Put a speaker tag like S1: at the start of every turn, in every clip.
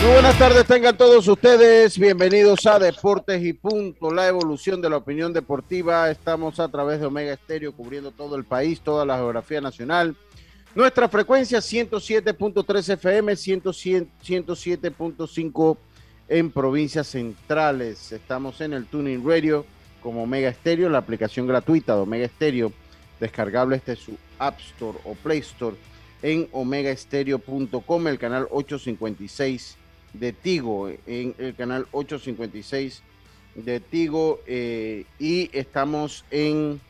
S1: Muy buenas tardes, tengan todos ustedes bienvenidos a Deportes y Punto, la evolución de la opinión deportiva. Estamos a través de Omega Estéreo cubriendo todo el país, toda la geografía nacional. Nuestra frecuencia 107.3 FM, 107.5 en provincias centrales. Estamos en el Tuning Radio como Omega Estéreo, la aplicación gratuita de Omega Estéreo, descargable desde su App Store o Play Store en omegaestereo.com, el canal 856 de Tigo, en el canal 856 de Tigo, eh, y estamos en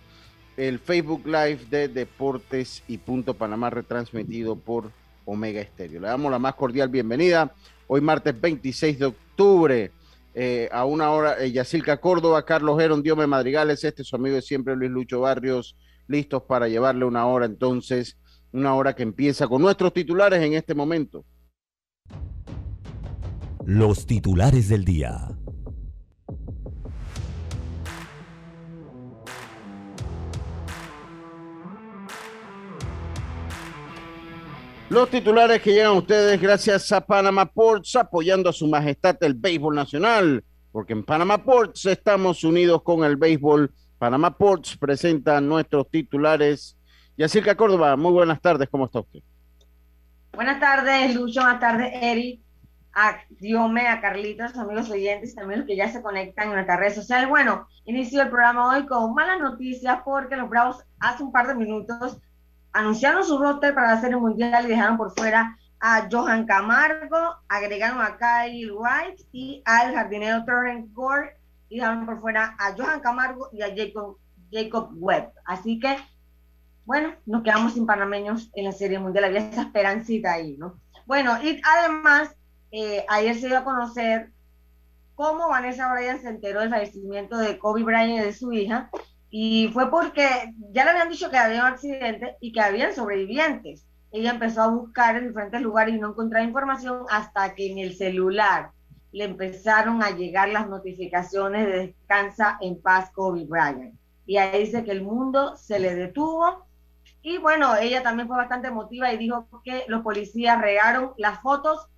S1: el Facebook Live de Deportes y Punto Panamá, retransmitido por Omega Estéreo. Le damos la más cordial bienvenida hoy martes 26 de octubre. eh, a una hora, eh, Yacilca Córdoba, Carlos Geron, Diome Madrigales, este es su amigo de siempre, Luis Lucho Barrios, listos para llevarle una hora entonces, una hora que empieza con nuestros titulares en este momento.
S2: Los titulares del día.
S1: Los titulares que llegan a ustedes gracias a Panama Ports, apoyando a su majestad el béisbol nacional, porque en Panama Ports estamos unidos con el béisbol. Panama Ports presenta nuestros titulares. Yacirca Córdoba, muy buenas tardes, ¿cómo está usted?
S3: Buenas tardes, Lucho. Buenas tardes, Eric. A Diome, a Carlitos, amigos oyentes, también los que ya se conectan en nuestras redes sociales. Bueno, inicio el programa hoy con malas noticias porque los Bravos hace un par de minutos anunciaron su roster para la Serie Mundial y dejaron por fuera a Johan Camargo, agregaron a Kyle White y al jardinero Torrent Gore y dejaron por fuera a Johan Camargo y a Jacob, Jacob Webb. Así que, bueno, nos quedamos sin panameños en la Serie Mundial. Había esa esperancita ahí, ¿no? Bueno, y además, eh, ayer se dio a conocer cómo Vanessa Bryan se enteró del fallecimiento de Kobe Bryant y de su hija. Y fue porque ya le habían dicho que había un accidente y que habían sobrevivientes. Ella empezó a buscar en diferentes lugares y no encontraba información hasta que en el celular le empezaron a llegar las notificaciones de descansa en paz Kobe Bryant. Y ahí dice que el mundo se le detuvo. Y bueno, ella también fue bastante emotiva y dijo que los policías regaron las fotos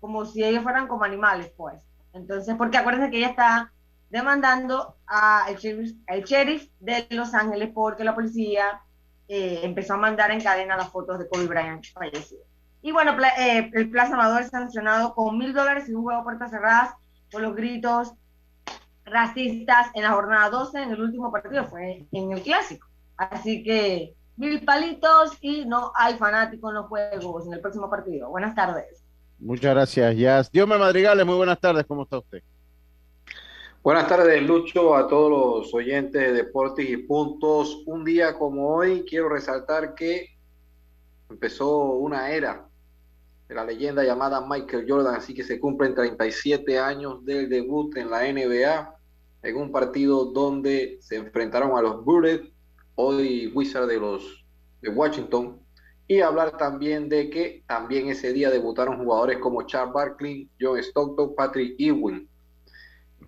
S3: como si ellos fueran como animales, pues. Entonces, porque acuérdense que ella está demandando al sheriff, al sheriff de Los Ángeles porque la policía eh, empezó a mandar en cadena las fotos de Kobe Bryant fallecido. Y bueno, pla- eh, el Plaza Amador sancionado con mil dólares y un juego a puertas cerradas por los gritos racistas en la jornada 12, en el último partido, fue en el clásico. Así que mil palitos y no hay fanáticos en los juegos en el próximo partido. Buenas tardes.
S1: Muchas gracias, Jazz. Dios me madrigales, muy buenas tardes, ¿cómo está usted?
S4: Buenas tardes, Lucho, a todos los oyentes de Deportes y Puntos. Un día como hoy, quiero resaltar que empezó una era de la leyenda llamada Michael Jordan, así que se cumplen 37 años del debut en la NBA, en un partido donde se enfrentaron a los Bullets, hoy Wizards de los de Washington, y hablar también de que también ese día debutaron jugadores como Charles Barkley, John Stockton, Patrick Ewing,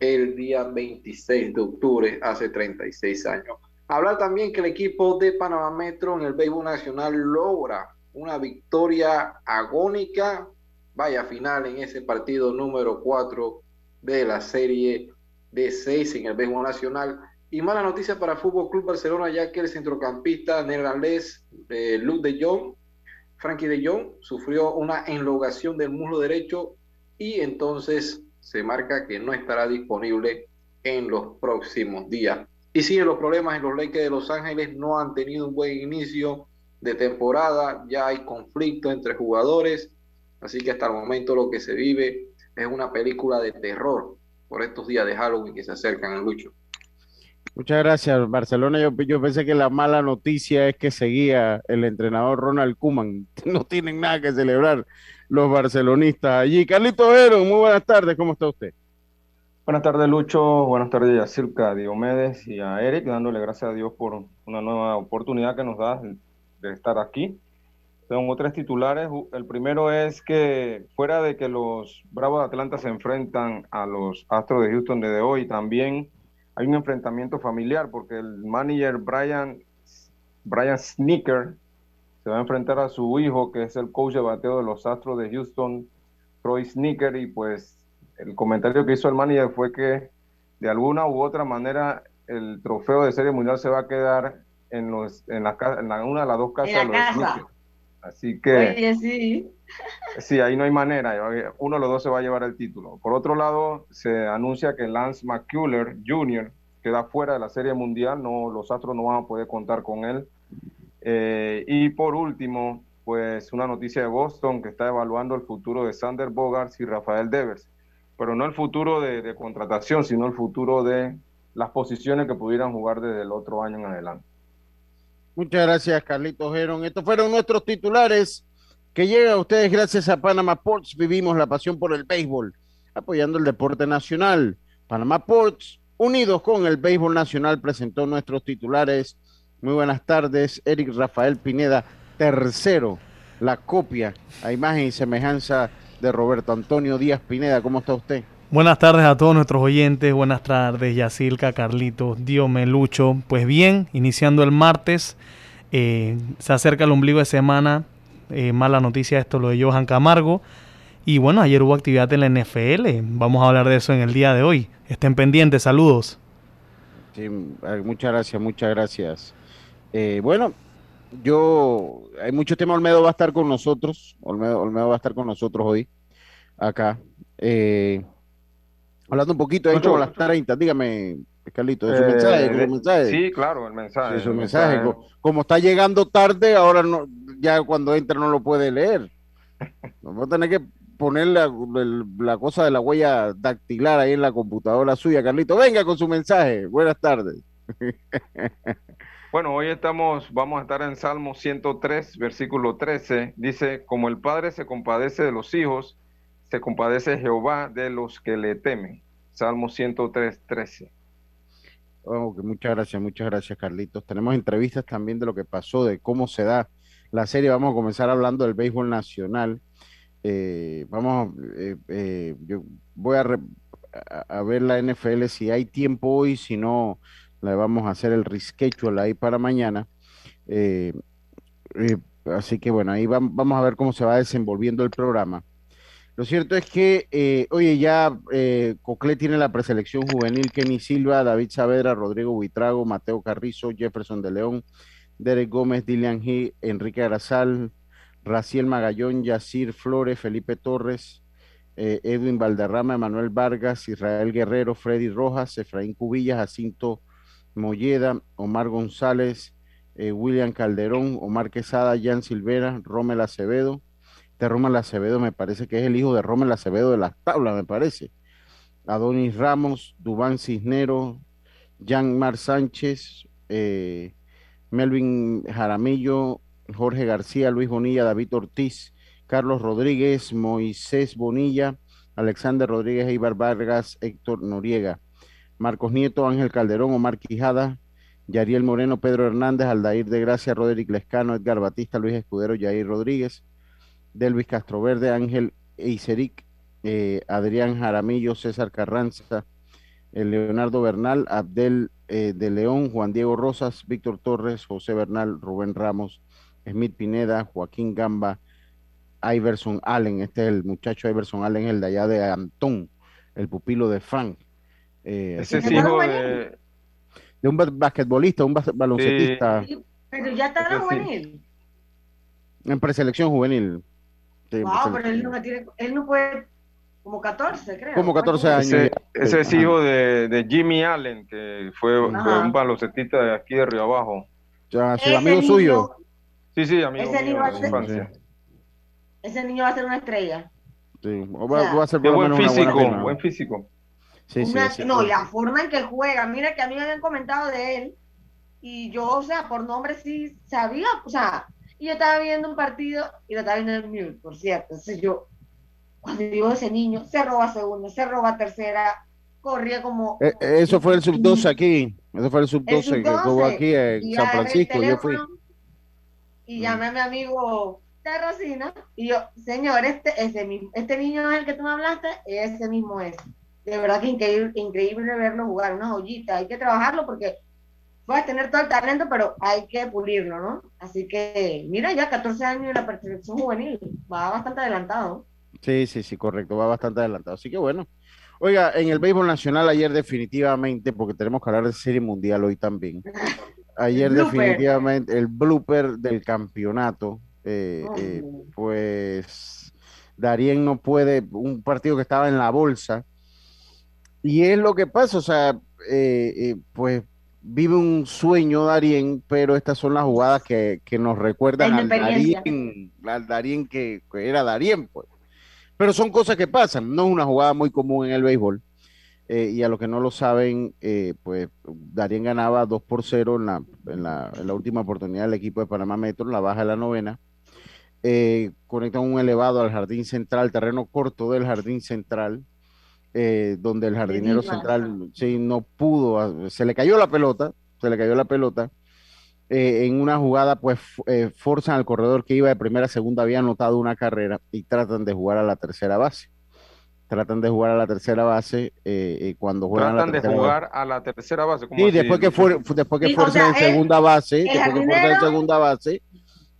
S4: el día 26 de octubre, hace 36 años. Hablar también que el equipo de Panamá Metro en el béisbol nacional logra una victoria agónica, vaya final en ese partido número 4 de la serie de 6 en el béisbol nacional. Y mala noticia para Fútbol Club Barcelona, ya que el centrocampista neerlandés eh, Luc de Jong, Frankie de Jong, sufrió una enlogación del muslo derecho y entonces se marca que no estará disponible en los próximos días. Y siguen los problemas en los Lakers de Los Ángeles, no han tenido un buen inicio de temporada, ya hay conflicto entre jugadores, así que hasta el momento lo que se vive es una película de terror por estos días de Halloween que se acercan al Lucho.
S1: Muchas gracias, Barcelona. Yo, yo pensé que la mala noticia es que seguía el entrenador Ronald Kuman. No tienen nada que celebrar los barcelonistas allí. Carlito Ero, muy buenas tardes, ¿cómo está usted?
S5: Buenas tardes, Lucho. Buenas tardes a Circa, a Diomedes y a Eric, dándole gracias a Dios por una nueva oportunidad que nos da de estar aquí. Tengo tres titulares. El primero es que fuera de que los Bravos de Atlanta se enfrentan a los Astros de Houston desde hoy, también hay un enfrentamiento familiar porque el manager Brian, Brian Sneaker se va a enfrentar a su hijo, que es el coach de bateo de los Astros de Houston, Troy Sneaker, y pues el comentario que hizo el manager fue que de alguna u otra manera el trofeo de Serie Mundial se va a quedar en, los, en, la, en una de las dos casas de los casa. Así que... sí. Sí, ahí no hay manera. Uno de los dos se va a llevar el título. Por otro lado, se anuncia que Lance McCuller Jr. queda fuera de la Serie Mundial. No, los Astros no van a poder contar con él. Eh, y por último, pues una noticia de Boston que está evaluando el futuro de Sander Bogarts y Rafael Devers, pero no el futuro de, contratación, sino el futuro de las posiciones que pudieran jugar desde el otro año en adelante.
S1: Muchas gracias, Carlitos Geron. Estos fueron nuestros titulares que llegan a ustedes gracias a Panama Ports. Vivimos la pasión por el béisbol, apoyando el deporte nacional. Panama Ports, unidos con el béisbol nacional, presentó nuestros titulares muy buenas tardes, Eric Rafael Pineda, tercero, la copia a imagen y semejanza de Roberto Antonio Díaz Pineda. ¿Cómo está usted?
S6: Buenas tardes a todos nuestros oyentes, buenas tardes Yacilca, Carlitos, Diome, Lucho. Pues bien, iniciando el martes, eh, se acerca el ombligo de semana, eh, mala noticia esto, lo de Johan Camargo. Y bueno, ayer hubo actividad en la NFL, vamos a hablar de eso en el día de hoy. Estén pendientes, saludos.
S1: Sí, muchas gracias, muchas gracias. Eh, bueno, yo, hay mucho tema, Olmedo va a estar con nosotros, Olmedo, Olmedo va a estar con nosotros hoy, acá. Eh, hablando un poquito, de hecho, a las 30, dígame, Carlito, de su
S5: eh, mensaje, Sí, claro, el mensaje.
S1: su mensaje. Como, está llegando tarde, ahora no, ya cuando entra no lo puede leer. Vamos a tener que poner la, la, cosa de la huella dactilar ahí en la computadora suya, Carlito. Venga con su mensaje. Buenas tardes.
S5: Bueno, hoy estamos, vamos a estar en Salmo 103, versículo 13. Dice, como el Padre se compadece de los hijos, se compadece Jehová de los que le temen. Salmo 103, 13.
S1: muchas gracias, muchas gracias, Carlitos. Tenemos entrevistas también de lo que pasó, de cómo se da la serie. Vamos a comenzar hablando del béisbol nacional. Eh, vamos, eh, eh, yo voy a, a, ver la NFL si hay tiempo hoy, si no, le vamos a hacer el reschedule ahí para mañana. Eh, eh, así que bueno, ahí vamos a ver cómo se va desenvolviendo el programa. Lo cierto es que, eh, oye, ya eh, Coclé tiene la preselección juvenil, Kenny Silva, David Saavedra, Rodrigo Buitrago, Mateo Carrizo, Jefferson de León, Derek Gómez, Dilian G, Enrique Arazal, Raciel Magallón, Yacir Flores, Felipe Torres, Edwin Valderrama, Manuel Vargas, Israel Guerrero, Freddy Rojas, Efraín Cubillas, Jacinto Molleda, Omar González, eh, William Calderón, Omar Quesada, Jan Silvera, Rommel Acevedo. Este Rommel Acevedo me parece que es el hijo de Rommel Acevedo de las tablas, me parece. Adonis Ramos, Dubán Cisnero, Jean Mar Sánchez, eh, Melvin Jaramillo, Jorge García, Luis Bonilla, David Ortiz, Carlos Rodríguez, Moisés Bonilla, Alexander Rodríguez, Ibar Vargas, Héctor Noriega, Marcos Nieto, Ángel Calderón, Omar Quijada, Yariel Moreno, Pedro Hernández, Aldair de Gracia, Roderick Lescano, Edgar Batista, Luis Escudero, Jair Rodríguez, Delvis Castroverde, Ángel Eiseric, eh, Adrián Jaramillo, César Carranza, eh, Leonardo Bernal, Abdel eh, de León, Juan Diego Rosas, Víctor Torres, José Bernal, Rubén Ramos, Smith Pineda, Joaquín Gamba, Iverson Allen, este es el muchacho Iverson Allen, el de allá de Antón, el pupilo de Frank.
S5: Ese es hijo de...
S1: de un basquetbolista, un baloncetista.
S3: pero ya está en juvenil.
S1: En preselección juvenil.
S3: wow, pero él no, tiene, él no puede como 14, creo.
S1: Como 14 años.
S5: Ese, es hijo de, de, Jimmy Allen, que fue, un baloncetista de aquí de Río Abajo.
S1: Ya, sí, amigo suyo.
S5: Sí, sí, amigo
S3: ese
S5: mío
S3: niño de infancia. Ese niño va a ser una estrella.
S1: Sí, va, va a ser
S5: por buen físico, buen físico.
S1: Sí, sí, sí,
S3: no, la forma en que juega, mira que a mí me habían comentado de él y yo, o sea, por nombre sí sabía, o sea, y yo estaba viendo un partido y lo estaba viendo en mute, por cierto. Entonces yo, cuando digo ese niño, se roba segunda, se roba tercera, corría como...
S1: Eh, eh, eso fue el sub-12 aquí, eso fue el sub-12 que hubo aquí en San Francisco, yo fui.
S3: Y llamé a mi amigo Rosina y yo, señor, este, ese mismo, este niño es el que tú me hablaste, ese mismo es. De verdad que increíble, increíble verlo jugar, una joyita, hay que trabajarlo porque puedes tener todo el talento, pero hay que pulirlo, ¿no? Así que, mira, ya 14 años y la perfección juvenil, va bastante adelantado.
S1: Sí, sí, sí, correcto, va bastante adelantado. Así que bueno. Oiga, en el béisbol nacional ayer definitivamente, porque tenemos que hablar de serie mundial hoy también. Ayer definitivamente el blooper del campeonato, eh, eh, pues Darien no puede, un partido que estaba en la bolsa. Y es lo que pasa, o sea, eh, pues vive un sueño Darien, pero estas son las jugadas que, nos recuerdan al Darien, al Darien que, era Darien, pues. Pero son cosas que pasan, no es una jugada muy común en el béisbol. Eh, y a los que no lo saben, eh, pues Darien ganaba 2 por 0 en la, en, la, en la, última oportunidad del equipo de Panamá Metro, la baja de la novena. Eh, conectan un elevado al jardín central, terreno corto del jardín central, eh, donde el jardinero central sí, no pudo, se le cayó la pelota, se le cayó la pelota. Eh, en una jugada, pues eh, forzan al corredor que iba de primera a segunda, había anotado una carrera y tratan de jugar a la tercera base. Tratan de jugar a la tercera base cuando juegan
S5: tratan
S1: a la
S5: de jugar a la tercera base.
S1: Sí, después que, fue, después que fuerzan en segunda base, después que fuerzan en segunda base,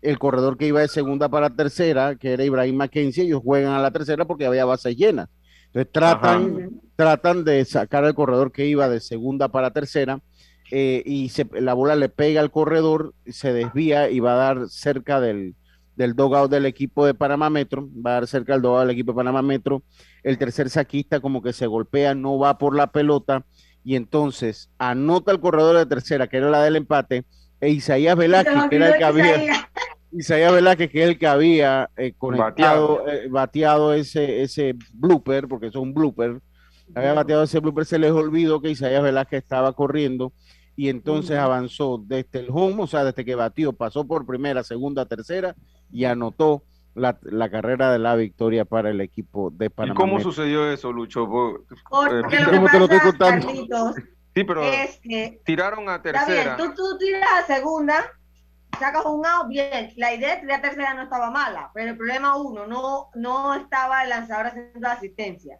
S1: el corredor que iba de segunda para tercera, que era Ibrahim Mackenzie, ellos juegan a la tercera porque había bases llenas. Entonces tratan, tratan de sacar al corredor que iba de segunda para tercera eh, y se, la bola le pega al corredor, se desvía y va a dar cerca del, del dogout del equipo de Panamá Metro, va a dar cerca del dogout del equipo de Panamá Metro. El tercer saquista como que se golpea, no va por la pelota y entonces anota el corredor de tercera, que era la del empate, e Isaías Velázquez, que era el que había... Isaías Velázquez, que es el que había eh, conectado, eh, bateado, ese, ese blooper, porque eso es un blooper, había bateado ese blooper, se les olvidó que Isaías Velázquez estaba corriendo y entonces avanzó desde el home, o sea, desde que batió, pasó por primera, segunda, tercera y anotó la, carrera de la victoria para el equipo de Panamá.
S5: ¿Y cómo sucedió eso, Lucho?
S3: Porque eh, lo que te lo estoy contando?
S5: sí, pero
S3: es que
S5: tiraron a tercera.
S3: tú, tú tiras a segunda sacas un out, bien. La idea de la tercera no estaba mala, pero el problema uno, no, no estaba el lanzador haciendo asistencia.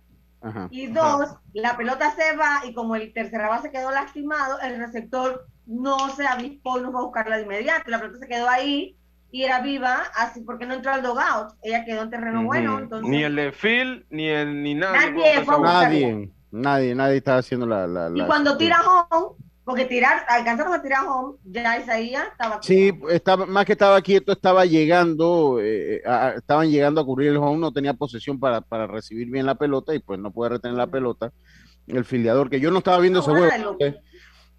S3: Y dos, la pelota se va y como el tercera base quedó lastimado, el receptor no se avispó y no fue a buscarla de inmediato. La pelota se quedó ahí y era viva, así porque no entró al dogout. Ella quedó en terreno bueno.
S5: Ni el de Phil, ni el ni nadie.
S1: Nadie, nadie, nadie, estaba haciendo la. la,
S3: y cuando tira home, porque tirar, alcanzaron a tirar home, ya Isaías estaba
S1: Sí, estaba, más que estaba quieto, estaba llegando, eh, estaban llegando a cubrir el home, no tenía posesión para, para, recibir bien la pelota y pues no puede retener la pelota. El filiador, que yo no estaba viendo ese juego.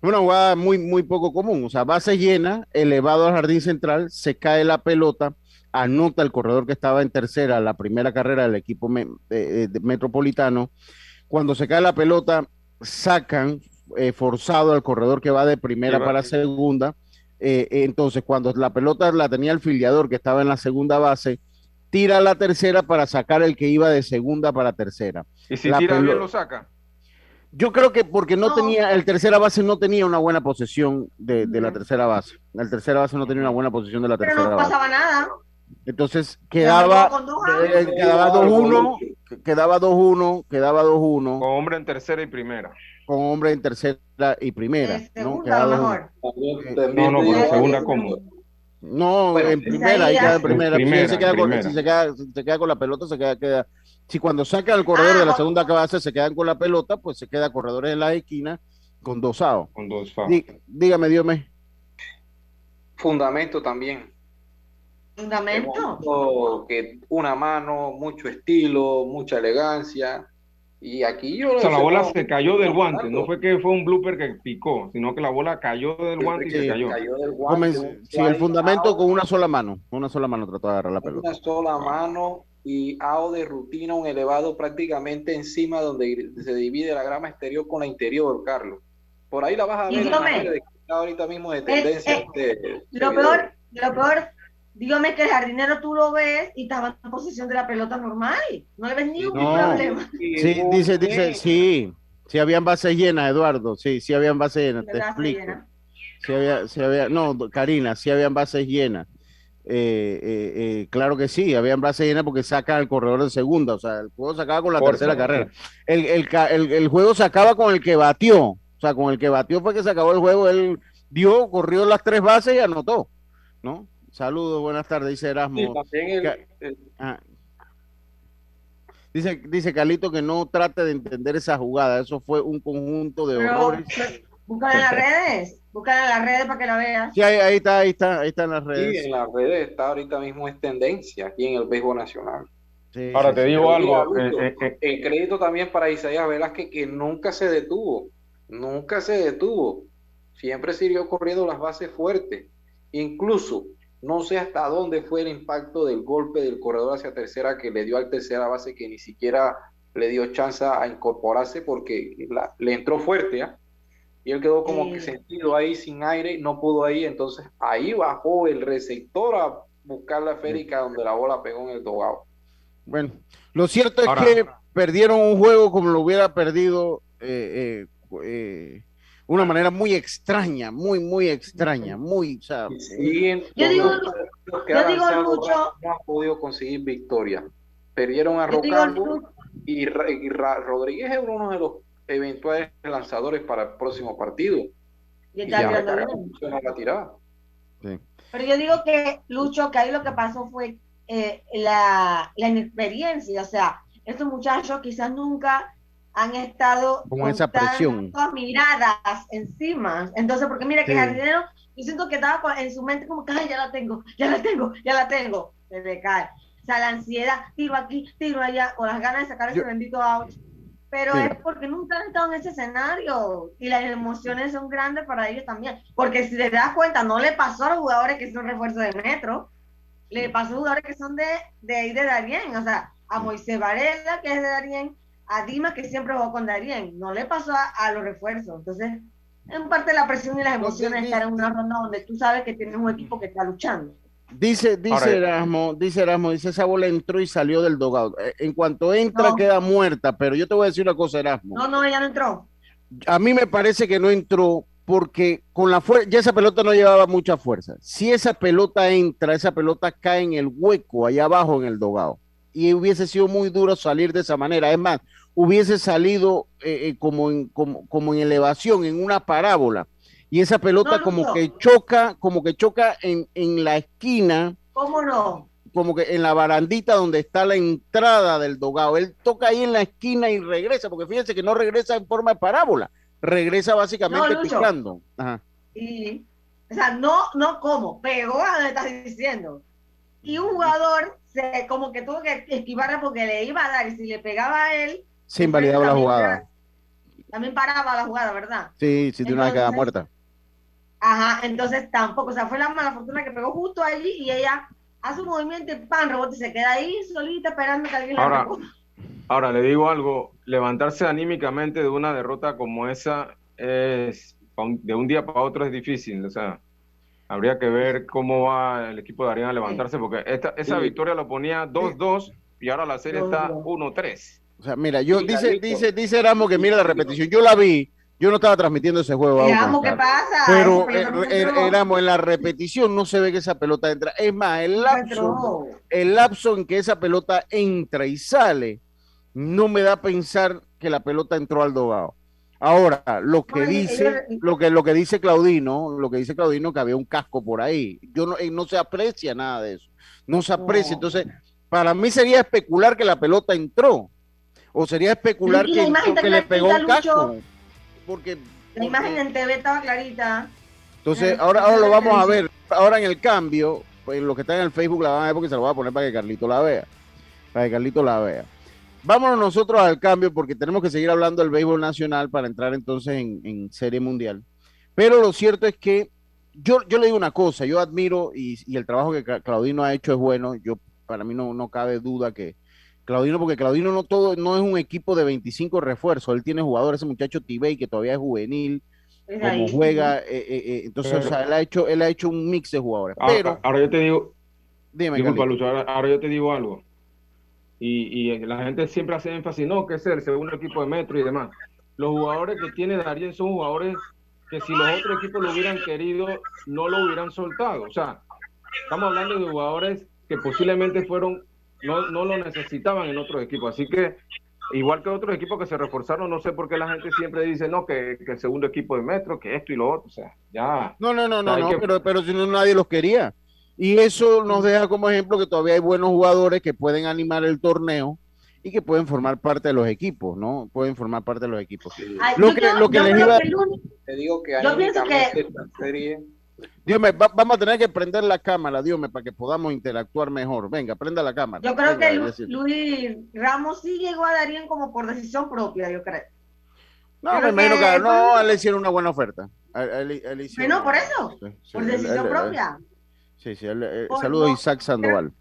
S1: Una jugada muy, muy poco común. O sea, base llena, elevado al jardín central, se cae la pelota, anota el corredor que estaba en tercera, la primera carrera del equipo metropolitano cuando se cae la pelota, sacan eh, forzado al corredor que va de primera para segunda. Eh, entonces, cuando la pelota la tenía el filiador que estaba en la segunda base, tira la tercera para sacar el que iba de segunda para tercera.
S5: ¿Y si tira bien lo saca?
S1: Yo creo que porque no, tenía, el tercera base no tenía una buena posesión de, la tercera base. El tercera base no tenía una buena posición de la tercera base.
S3: Pero no pasaba nada.
S1: Entonces quedaba, quedaba 2-1, quedaba 2-1, quedaba 2-1.
S5: Con hombre en tercera y primera.
S1: Con hombre en tercera y primera. ¿no?
S3: mejor.
S5: No, no, pero segunda cómodo.
S1: No, en primera, ahí queda en primera. si, se queda Con, si, se queda, se queda con la pelota, se queda, queda. Si cuando saca el corredor de la ah, segunda base se quedan con la pelota, pues se queda corredores en la esquina con dos outs.
S5: Con dos
S1: dígame, Dios mío.
S4: Fundamento también.
S3: Fundamento.
S4: Que una mano, mucho estilo, mucha elegancia. Y aquí yo...
S5: O sea, la bola se cayó del guante, no fue que fue un blooper que picó, sino que la bola cayó del guante y se cayó.
S1: Sin el fundamento con una sola mano, una sola mano trató de agarrar la pelota.
S4: Una sola mano y AO de rutina, un elevado prácticamente encima donde se divide la grama exterior con la interior, Carlos. Por ahí la vas a ver. ahorita mismo de tendencia.
S3: lo, peor, lo peor Dígame que el jardinero tú lo ves y estaba en posición de la pelota normal. No le ves ni un problema.
S1: Sí, dice, dice, sí. Sí habían bases llenas, Eduardo. Sí, sí habían bases llenas, te explico. Sí había, sí había, no, Karina, sí habían bases llenas. Eh, eh, eh, claro que sí, habían bases llenas porque saca el corredor de segunda. O sea, el juego se acaba con la tercera carrera. El, el, el, juego se acaba con el que batió. O sea, con el que batió fue que se acabó el juego. Él dio, corrió las tres bases y anotó. ¿No? Saludos, buenas tardes, dice Erasmo. Ah. Dice, dice Carlito que no trate de entender esa jugada, eso fue un conjunto de horrores.
S3: Búscala en las redes, búscala en las redes para que la veas.
S1: Sí, ahí, está, ahí está, ahí está en las redes.
S4: Sí, en las redes está ahorita mismo es tendencia aquí en el béisbol nacional.
S5: Ahora te digo algo.
S4: Eh, eh. El crédito también para Isaías Velázquez que nunca se detuvo, nunca se detuvo. Siempre siguió corriendo las bases fuertes. Incluso no sé hasta dónde fue el impacto del golpe del corredor hacia tercera que le dio al tercera base que ni siquiera le dio chance a incorporarse porque le entró fuerte, ¿ah? Y él quedó como que sentido ahí sin aire, no pudo ahí, entonces ahí bajó el receptor a buscar la férica donde la bola pegó en el dogado.
S1: Bueno, lo cierto es que perdieron un juego como lo hubiera perdido eh, eh, eh una manera muy extraña, muy, muy extraña, muy, o sea,
S3: yo digo, yo digo mucho,
S4: no han podido conseguir victoria. Perdieron a Rocambo y, Rodríguez es uno de los eventuales lanzadores para el próximo partido.
S3: Y está la tirada. Pero yo digo que, Lucho, que ahí lo que pasó fue eh, la, la inexperiencia, o sea, estos muchachos quizás nunca han estado
S1: con esa presión.
S3: miradas encima. Entonces porque mira que el jardinero yo siento que estaba en su mente como que ya la tengo ya la tengo ya la tengo se le cae. O sea la ansiedad tiro aquí tiro allá con las ganas de sacar ese bendito out. Pero es porque nunca han estado en ese escenario y las emociones son grandes para ellos también. Porque si te das cuenta no le pasó a los jugadores que son refuerzos de metro le pasó a los jugadores que son de de ahí de Darien o sea a Moisés Varela que es de Darien a Dima que siempre jugó con Darien, no le pasó a, los refuerzos. Entonces, en parte la presión y las emociones estar en una ronda donde tú sabes que tienes un equipo que está luchando.
S1: Dice, dice Erasmo, dice Erasmo, dice esa bola entró y salió del dogado. Eh, en cuanto entra queda muerta, pero yo te voy a decir una cosa, Erasmo.
S3: No, no, ella no entró.
S1: A mí me parece que no entró porque con la fuerza, ya esa pelota no llevaba mucha fuerza. Si esa pelota entra, esa pelota cae en el hueco allá abajo en el dogado. Y hubiese sido muy duro salir de esa manera. Es más, hubiese salido eh, eh, como, en, como, en elevación, en una parábola. Y esa pelota como que choca, como que choca en, en la esquina.
S3: ¿Cómo no?
S1: Como que en la barandita donde está la entrada del dogado. Él toca ahí en la esquina y regresa, porque fíjense que no regresa en forma de parábola, regresa básicamente picando.
S3: Y, o sea, no, no como, pegó a donde estás diciendo. Y un jugador se, como que tuvo que esquivarla porque le iba a dar, y si le pegaba a él,
S1: se invalidaba la jugada.
S3: También paraba la jugada, ¿verdad?
S1: Sí, sí, de una queda muerta.
S3: Ajá, entonces tampoco, o sea, fue la mala fortuna que pegó justo allí y ella hace un movimiento y pan, rebote, se queda ahí solita esperando que alguien
S5: ahora,
S3: la
S5: Ahora le digo algo, levantarse anímicamente de una derrota como esa es de un día para otro es difícil, o sea, habría que ver cómo va el equipo de Ariana a levantarse porque esta, esa victoria lo ponía 2-2 y ahora la serie está 1-3.
S1: O sea, mira, yo dice dice dice Ramos que mira la repetición, yo la vi, yo no estaba transmitiendo ese juego.
S3: ¿qué pasa?
S1: Pero éramos en la repetición no se ve que esa pelota entra. Es más, el lapso, el lapso en que esa pelota entra y sale no me da a pensar que la pelota entró al dogado. Ahora, lo que dice, lo que, lo que dice Claudino, lo que dice Claudino, que había un casco por ahí. Yo no, no se aprecia nada de eso. No se aprecia. Entonces, para mí sería especular que la pelota entró. O sería especular que, que le pegó un casco. Porque,
S3: la imagen en TV estaba clarita.
S1: Entonces, ahora, ahora lo vamos a ver. Ahora en el cambio, pues lo que está en el Facebook la van a ver porque se lo voy a poner para que Carlito la vea. Para que Carlito la vea. Vámonos nosotros al cambio porque tenemos que seguir hablando del béisbol nacional para entrar entonces en, Serie Mundial. Pero lo cierto es que yo, yo le digo una cosa, yo admiro y, el trabajo que Claudino ha hecho es bueno. Yo para mí no, no cabe duda que Claudino, porque Claudino no todo, no es un equipo de 25 refuerzos, él tiene jugadores, ese muchacho Tibey que todavía es juvenil, como juega, eh, eh, eh, entonces, o sea, él ha hecho, él ha hecho un mix de jugadores.
S5: Ah, pero ahora, yo te digo, dime, disculpa, ahora yo te digo algo y, la gente siempre hace énfasis, no, que es el segundo equipo de Metro y demás. Los jugadores que tiene Darien son jugadores que si los otros equipos lo hubieran querido, no lo hubieran soltado. O sea, estamos hablando de jugadores que posiblemente fueron, no, no lo necesitaban en otros equipos. Así que, igual que otros equipos que se reforzaron, no sé por qué la gente siempre dice, no, que, el segundo equipo de Metro, que esto y lo otro. O sea, ya.
S1: No, no, no, no, no pero, pero si no, nadie los quería. Y eso nos deja como ejemplo que todavía hay buenos jugadores que pueden animar el torneo y que pueden formar parte de los equipos, ¿no? Pueden formar parte de los equipos. lo que, lo que les iba
S4: Te digo que yo pienso que
S1: serie... Dios me, vamos a tener que prender la cámara, Dios me, para que podamos interactuar mejor. Venga, prenda la cámara.
S3: Yo creo que Luis, Ramos sí llegó a Darín como por decisión propia, yo creo.
S1: No, me imagino que, no, le hicieron una buena oferta.
S3: bueno, por eso, por decisión propia.
S1: Sí, sí, eh, saludos a Isaac Sandoval.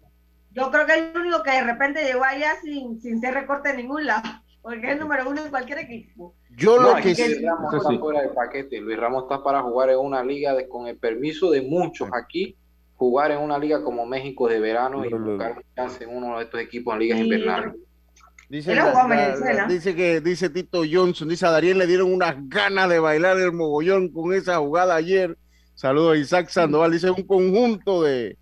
S3: Yo creo que es el único que de repente llegó allá sin, sin ser recorte de ningún lado, porque es el número uno en cualquier equipo.
S1: Yo lo que
S4: sí. Luis Ramos está fuera del paquete. Luis Ramos está para jugar en una liga con el permiso de muchos aquí, jugar en una liga como México de verano y buscar chance en uno de estos equipos en ligas invernales.
S1: Dice, dice que dice Tito Johnson, dice a Dariel le dieron unas ganas de bailar el mogollón con esa jugada ayer Saludos Isaac Sandoval. Dice un conjunto de,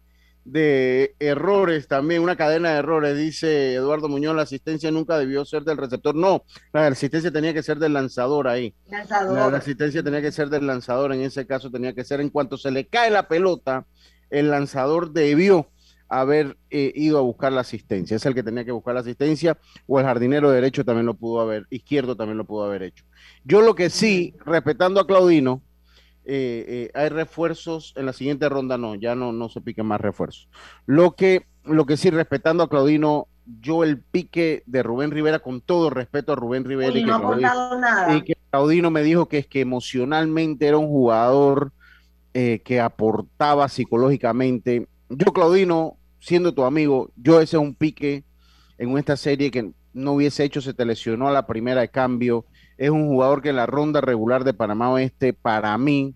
S1: errores también, una cadena de errores. Dice Eduardo Muñoz, la asistencia nunca debió ser del receptor. No, la asistencia tenía que ser del lanzador ahí. La, asistencia tenía que ser del lanzador. En ese caso tenía que ser en cuanto se le cae la pelota, el lanzador debió haber eh, ido a buscar la asistencia. Es el que tenía que buscar la asistencia o el jardinero derecho también lo pudo haber, izquierdo también lo pudo haber hecho. Yo lo que sí, respetando a Claudino, eh, eh, hay refuerzos en la siguiente ronda, no, ya no, no se piquen más refuerzos. Lo que, lo que sí, respetando a Claudino, yo el pique de Rubén Rivera, con todo respeto a Rubén Rivera, y, que Claudino, y, que Claudino, me dijo que es que emocionalmente era un jugador eh, que aportaba psicológicamente. Yo, Claudino, siendo tu amigo, yo ese es un pique en esta serie que no hubiese hecho, se te lesionó a la primera de cambio es un jugador que en la ronda regular de Panamá Oeste, para mí,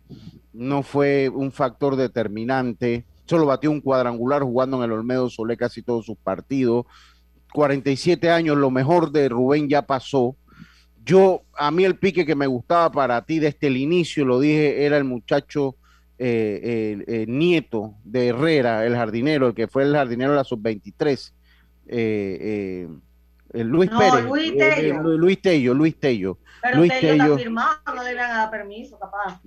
S1: no fue un factor determinante. Solo batió un cuadrangular jugando en el Olmedo Solé casi todos sus partidos. 47 años, lo mejor de Rubén ya pasó. Yo, a mí el pique que me gustaba para ti desde el inicio, lo dije, era el muchacho eh, nieto de Herrera, el jardinero, el que fue el jardinero de la sub-23. Eh, Luis Pérez. Luis Tello. Luis Tello, Luis Tello.
S3: Pero Luis Tello está firmado, no deben dar permiso, capaz.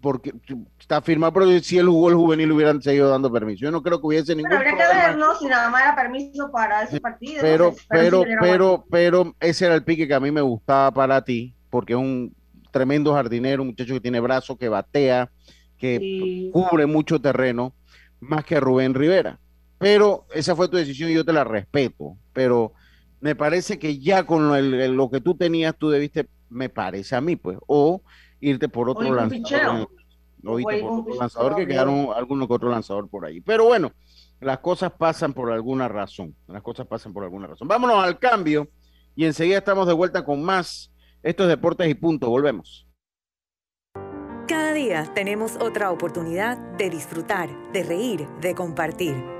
S1: porque está firmado, pero si él jugó el juvenil hubieran seguido dando permiso. Yo no creo que hubiese ningún
S3: Pero habría que ver, ¿no? Si nada más era permiso para ese partido.
S1: Pero, pero, pero, pero, ese era el pique que a mí me gustaba para ti, porque es un tremendo jardinero, un muchacho que tiene brazos, que batea, que cubre mucho terreno, más que Rubén Rivera. Pero esa fue tu decisión y yo te la respeto. Pero me parece que ya con lo, que tú tenías, tú debiste, me parece a mí, pues, o irte por otro lanzador. O irte por otro lanzador, que quedaron algunos que otro lanzador por ahí. Pero bueno, las cosas pasan por alguna razón. Las cosas pasan por alguna razón. Vámonos al cambio y enseguida estamos de vuelta con más. Estos Deportes y Punto. Volvemos.
S7: Cada día tenemos otra oportunidad de disfrutar, de reír, de compartir.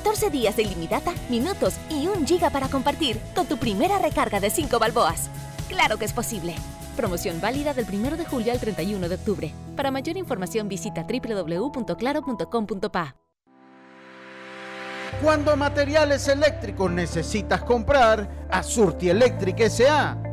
S8: 14 días de ilimitada, minutos y un giga para compartir con tu primera recarga de 5 balboas. Claro que es posible. Promoción válida del 1 de julio al 31 de octubre. Para mayor información visita www.claro.com.pa.
S1: Cuando materiales eléctricos necesitas comprar, a Surti Electric S.A.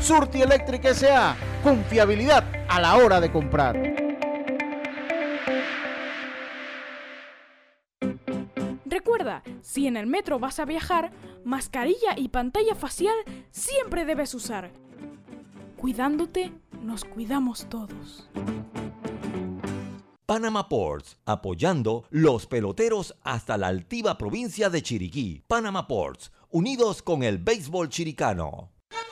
S1: Surti Electric S.A. Confiabilidad a la hora de comprar.
S9: Recuerda, si en el metro vas a viajar, mascarilla y pantalla facial siempre debes usar. Cuidándote, nos cuidamos todos.
S2: Panama Ports, apoyando los peloteros hasta la altiva provincia de Chiriquí. Panama Ports, unidos con el béisbol chiricano.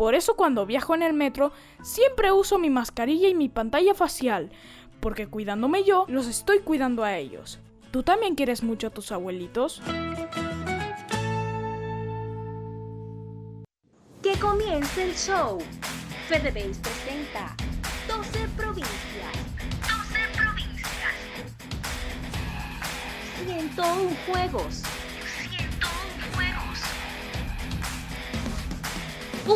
S9: Por eso cuando viajo en el metro siempre uso mi mascarilla y mi pantalla facial, porque cuidándome yo, los estoy cuidando a ellos. ¿Tú también quieres mucho a tus abuelitos?
S10: Que comience el show. FedeBase presenta 12 provincias. 12 provincias. 101 juegos.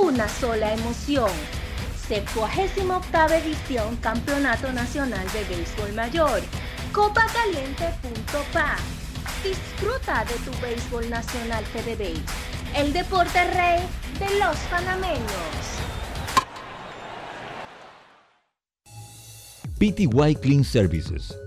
S10: Una sola emoción. 78 edición Campeonato Nacional de Béisbol Mayor. Copacaliente.pa. Disfruta de tu béisbol nacional FedeBase. El deporte rey de los panameños.
S2: PTY Clean Services,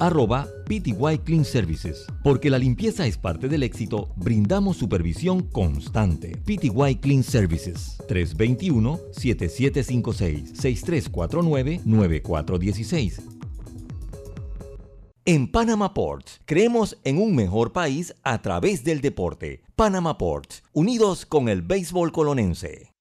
S2: arroba PTY Clean Services. Porque la limpieza es parte del éxito, brindamos supervisión constante. PTY Clean Services 321-7756-6349-9416. En Panama Ports, creemos en un mejor país a través del deporte. Panama Ports, unidos con el béisbol colonense.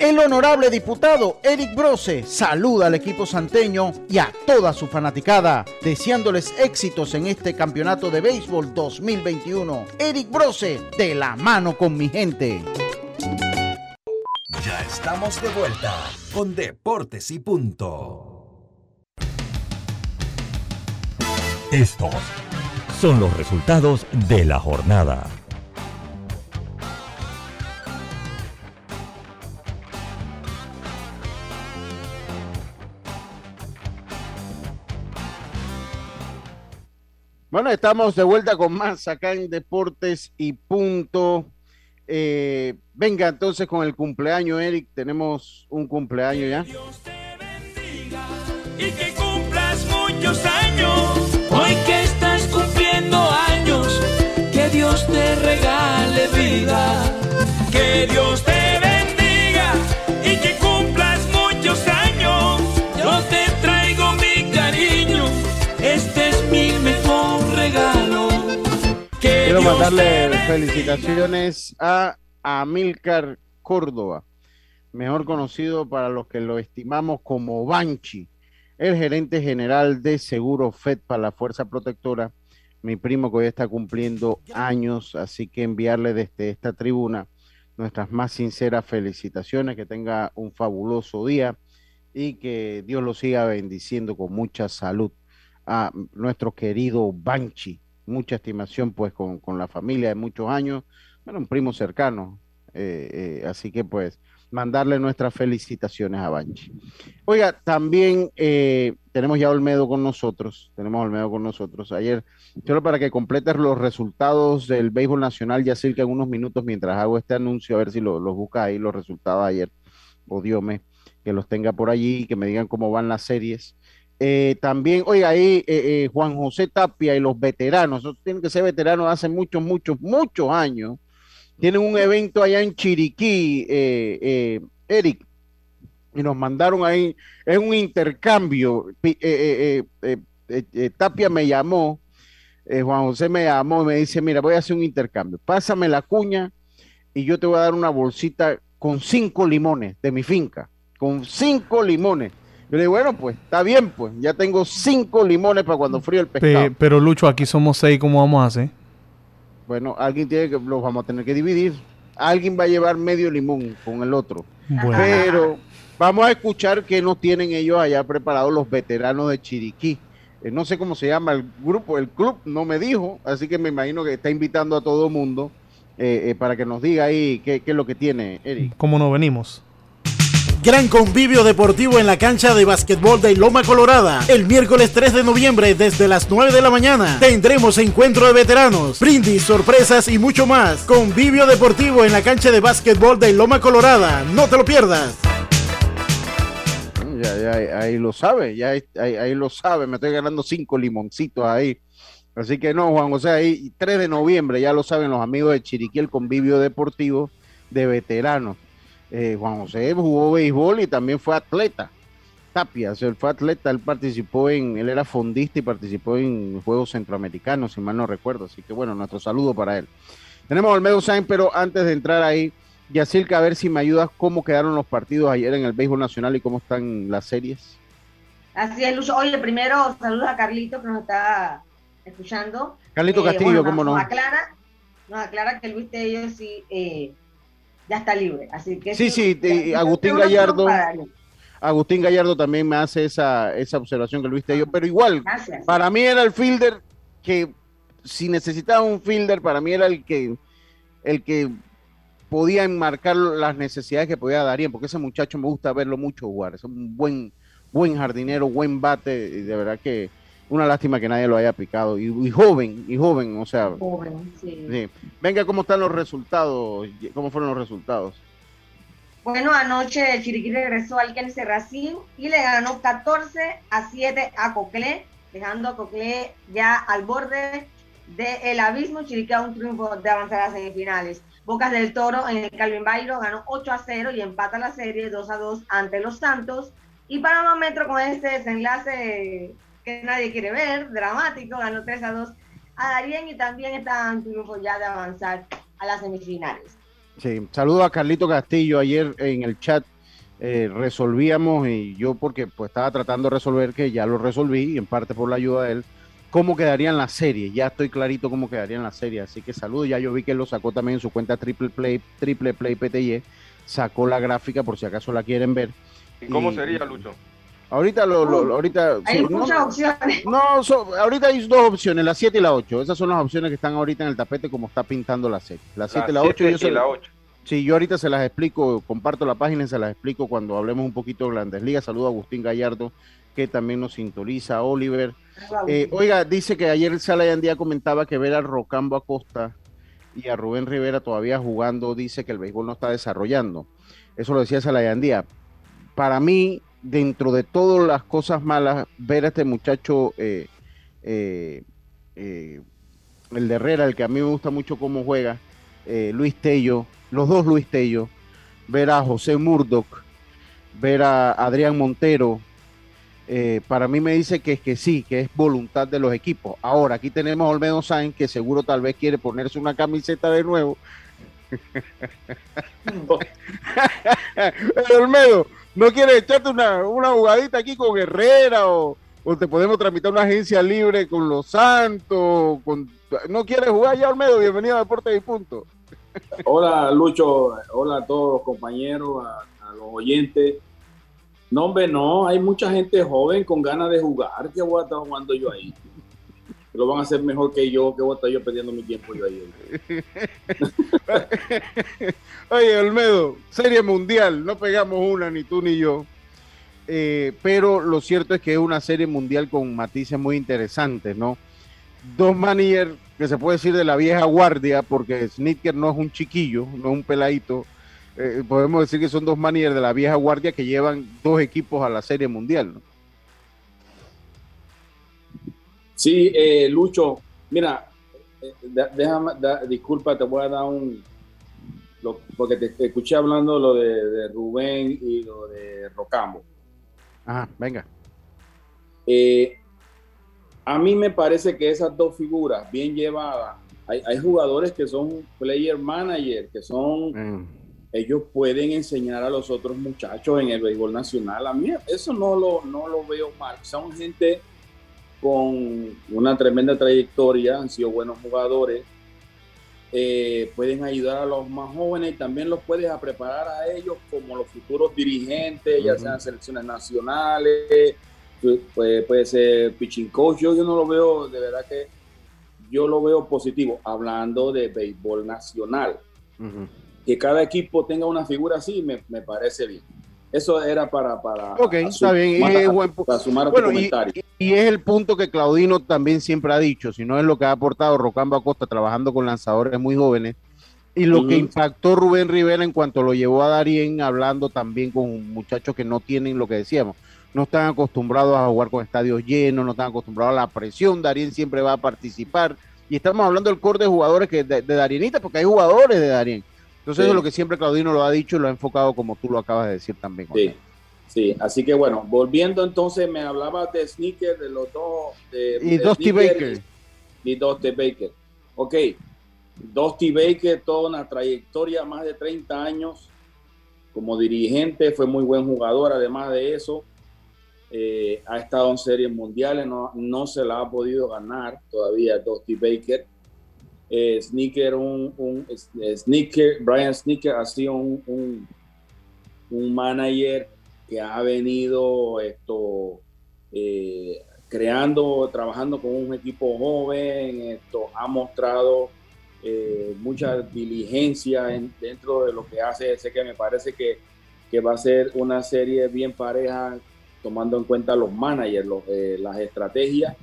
S1: El honorable diputado Eric Brose saluda al equipo santeño y a toda su fanaticada, deseándoles éxitos en este campeonato de béisbol 2021. Eric Brose, de la mano con mi gente.
S11: Ya estamos de vuelta con Deportes y Punto.
S2: Estos son los resultados de la jornada.
S1: Bueno, estamos de vuelta con más acá en Deportes y Punto. Eh, venga entonces con el cumpleaños, Eric. Tenemos un cumpleaños ya.
S12: Y que cumplas muchos años. Hoy que estás cumpliendo años. Que Dios te regale vida. Que Dios te
S1: Quiero mandarle felicitaciones a Amilcar Córdoba, mejor conocido para los que lo estimamos como Banchi, el gerente general de Seguro FED para la Fuerza Protectora, mi primo que hoy está cumpliendo años, así que enviarle desde esta tribuna nuestras más sinceras felicitaciones, que tenga un fabuloso día y que Dios lo siga bendiciendo con mucha salud a nuestro querido Banchi, mucha estimación pues con, con la familia de muchos años, bueno, un primo cercano, eh, eh, así que pues mandarle nuestras felicitaciones a Banchi. Oiga, también eh, tenemos ya Olmedo con nosotros, tenemos Olmedo con nosotros. Ayer, solo para que completes los resultados del béisbol nacional, ya cerca en unos minutos mientras hago este anuncio, a ver si lo- los busca ahí, los resultados ayer, o Dios me, que los tenga por allí, que me digan cómo van las series. Eh, también, oiga, ahí eh, eh, Juan José Tapia y los veteranos, tienen que ser veteranos hace muchos, muchos, muchos años. Tienen un evento allá en Chiriquí, eh, eh, Eric, y nos mandaron ahí, es un intercambio. Pi- Tapia me llamó, Juan José me llamó y me dice, mira, voy a hacer un intercambio, pásame la cuña y yo te voy a dar una bolsita con cinco limones de mi finca, con cinco limones. Yo le digo, bueno, pues está bien, pues ya tengo cinco limones para cuando frío el pescado.
S6: Pe- pero Lucho, aquí somos seis, ¿cómo vamos a hacer?
S1: Bueno, alguien tiene que, los vamos a tener que dividir. Alguien va a llevar medio limón con el otro.
S6: Bueno.
S1: Pero vamos a escuchar qué nos tienen ellos allá preparados los veteranos de Chiriquí. Eh, no sé cómo se llama el grupo, el club no me dijo, así que me imagino que está invitando a todo mundo eh, eh, para que nos diga ahí qué, qué es lo que tiene, Eric.
S6: ¿Cómo nos venimos?
S13: Gran convivio deportivo en la cancha de básquetbol de Loma Colorada. El miércoles 3 de noviembre desde las 9 de la mañana tendremos encuentro de veteranos, brindis, sorpresas y mucho más. Convivio deportivo en la cancha de básquetbol de Loma Colorada. No te lo pierdas.
S1: Ya, ya, ahí lo sabe, ya ahí, lo sabe, me estoy ganando cinco limoncitos ahí. Así que no, Juan José, ahí 3 de noviembre, ya lo saben los amigos de Chiriquí, el convivio deportivo de veteranos. Eh, Juan José jugó béisbol y también fue atleta. Tapia, o sea, él fue atleta, él participó en, él era fondista y participó en Juegos Centroamericanos, si mal no recuerdo. Así que bueno, nuestro saludo para él. Tenemos a Olmedo Sainz, pero antes de entrar ahí, Yacirca, a ver si me ayudas cómo quedaron los partidos ayer en el béisbol nacional y cómo están las series.
S3: Así es, Lucho. Oye, primero saludos a Carlito que nos está escuchando.
S1: Carlito Castillo, ¿cómo no?
S3: Nos aclara, nos aclara que Luis Tello sí eh, ya está libre. Así que
S1: Sí, sí, Agustín Gallardo. Agustín Gallardo también me hace esa, esa observación que Luis Tello, pero igual,
S3: Gracias.
S1: para mí era el fielder que, si necesitaba un fielder, para mí era el que, el que podía enmarcar las necesidades que podía Darien, porque ese muchacho me gusta verlo mucho jugar, es un buen, buen jardinero, buen bate, y de verdad que una lástima que nadie lo haya picado, y, joven, y joven, o sea.
S3: Joven, sí.
S1: Venga, ¿cómo están los resultados? ¿Cómo fueron los resultados?
S3: Bueno, anoche Chiriquí regresó al Kennedy Racing y le ganó 14 a 7 a Coclé, dejando a Coclé ya al borde del abismo. Chiriquí a un triunfo de avanzar a semifinales. Bocas del Toro en el Calvin Bairo ganó 8 a 0 y empata la serie 2 a 2 ante los Santos. Y Panamá Metro con este desenlace que nadie quiere ver, dramático, ganó 3 a 2 a Darien y también está en triunfo ya de avanzar a las semifinales.
S1: Sí, saludo a Carlito Castillo. Ayer en el chat eh, resolvíamos y yo porque pues estaba tratando de resolver que ya lo resolví y en parte por la ayuda de él cómo quedaría en la serie. Ya estoy clarito cómo quedaría en la serie. Así que saludo. Ya yo vi que él lo sacó también en su cuenta Triple Play, Triple Play PTY. Sacó la gráfica por si acaso la quieren ver.
S5: ¿Y cómo sería, Lucho?
S1: Ahorita lo, ahorita
S3: hay muchas opciones.
S1: No, ahorita hay dos opciones, la 7 y la 8. Esas son las opciones que están ahorita en el tapete como está pintando la serie. La 7 y la 8.
S5: Y la 8.
S1: Sí, yo ahorita se las explico, comparto la página y se las explico cuando hablemos un poquito de Grandes Ligas. Saludo a Agustín Gallardo, que también nos sintoniza, Oliver. Eh, oiga, dice que ayer Salayandía comentaba que ver a Rocambo Acosta y a Rubén Rivera todavía jugando, dice que el béisbol no está desarrollando. Eso lo decía Salayandía. Para mí, dentro de todas las cosas malas, ver a este muchacho, eh, eh, el de Herrera, el que a mí me gusta mucho cómo juega, Luis Tello, los dos Luis Tello, ver a José Murdoch, ver a Adrián Montero, eh, para mí me dice que, que sí, que es voluntad de los equipos. Ahora, aquí tenemos a Olmedo Sainz, que seguro tal vez quiere ponerse una camiseta de nuevo. Olmedo, ¿no quiere echarte una, una jugadita aquí con Herrera o, o, te podemos tramitar una agencia libre con los Santos? ¿No quieres jugar ya, Olmedo? Bienvenido a Deportes y Punto.
S14: Hola, Lucho. Hola a todos los compañeros, a los oyentes. No, hombre, no, hay mucha gente joven con ganas de jugar. ¿Qué voy a estar jugando yo ahí? Lo van a hacer mejor que yo, que voy a estar yo perdiendo mi tiempo yo ahí.
S1: Oye, Olmedo, serie mundial, no pegamos una, ni tú ni yo. Eh, pero lo cierto es que es una serie mundial con matices muy interesantes, ¿no? Dos managers que se puede decir de la vieja guardia, porque Snitker no es un chiquillo, no es un peladito, eh, podemos decir que son dos managers de la vieja guardia que llevan dos equipos a la Serie Mundial. ¿no?
S14: Sí, eh, Lucho, mira, eh, déjame, disculpa, te voy a dar un, porque te, escuché hablando lo de, Rubén y lo de Rocambo.
S1: Ajá, venga.
S14: a mí me parece que esas dos figuras bien llevadas, hay, jugadores que son player manager, que son mm ellos pueden enseñar a los otros muchachos en el béisbol nacional. A mí eso no lo, no lo veo mal. Son gente con una tremenda trayectoria, han sido buenos jugadores, eh, pueden ayudar a los más jóvenes y también los puedes a preparar a ellos como los futuros dirigentes, ya sean selecciones nacionales, puede, puede ser pitching coach. Yo, yo no lo veo, de verdad que yo lo veo positivo, hablando de béisbol nacional que cada equipo tenga una figura así me, me parece bien. Eso era para, para,
S1: está bien.
S14: para sumar
S1: bueno, comentario. Y, es el punto que Claudino también siempre ha dicho, si no es lo que ha aportado Rocambo Acosta trabajando con lanzadores muy jóvenes, y lo que impactó Rubén Rivera en cuanto lo llevó a Darien, hablando también con muchachos que no tienen lo que decíamos, no están acostumbrados a jugar con estadios llenos, no están acostumbrados a la presión, Darien siempre va a participar, y estamos hablando del core de jugadores que de, de Darienita, porque hay jugadores de Darien entonces eso es lo que siempre Claudino lo ha dicho y lo ha enfocado como tú lo acabas de decir también.
S14: Sí, sí. así que bueno, volviendo entonces, me hablaba de Sneaker, de los dos. De,
S1: y Dusty Baker.
S14: Y Dusty Baker. Ok, Dusty Baker, toda una trayectoria, más de 30 años como dirigente, fue muy buen jugador, además de eso. Eh, ha estado en series mundiales, no, no se la ha podido ganar todavía Dusty Baker eh, Sneaker, un, un eh, Sneaker, Brian Sneaker ha sido un, un, manager que ha venido esto eh, creando, trabajando con un equipo joven, esto ha mostrado mucha diligencia dentro de lo que hace. Sé que me parece que, que, va a ser una serie bien pareja, tomando en cuenta los managers, eh, las estrategias.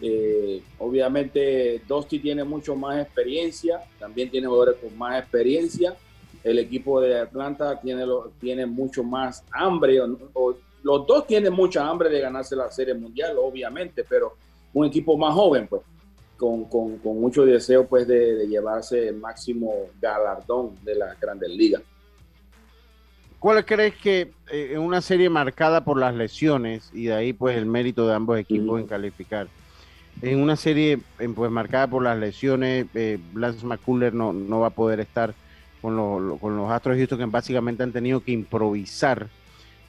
S14: Eh, obviamente, Dusty tiene mucho más experiencia, también tiene jugadores con más experiencia. El equipo de Atlanta tiene, tiene mucho más hambre. los dos tienen mucha hambre de ganarse la Serie Mundial, obviamente, pero un equipo más joven, pues con, con, con mucho deseo pues de, llevarse el máximo galardón de la Grandes Ligas.
S1: ¿Cuál crees que eh, en una serie marcada por las lesiones y de ahí pues el mérito de ambos equipos en calificar? En una serie pues marcada por las lesiones, eh, Lance McCuller no, no va a poder estar con, con los Astros de Houston que básicamente han tenido que improvisar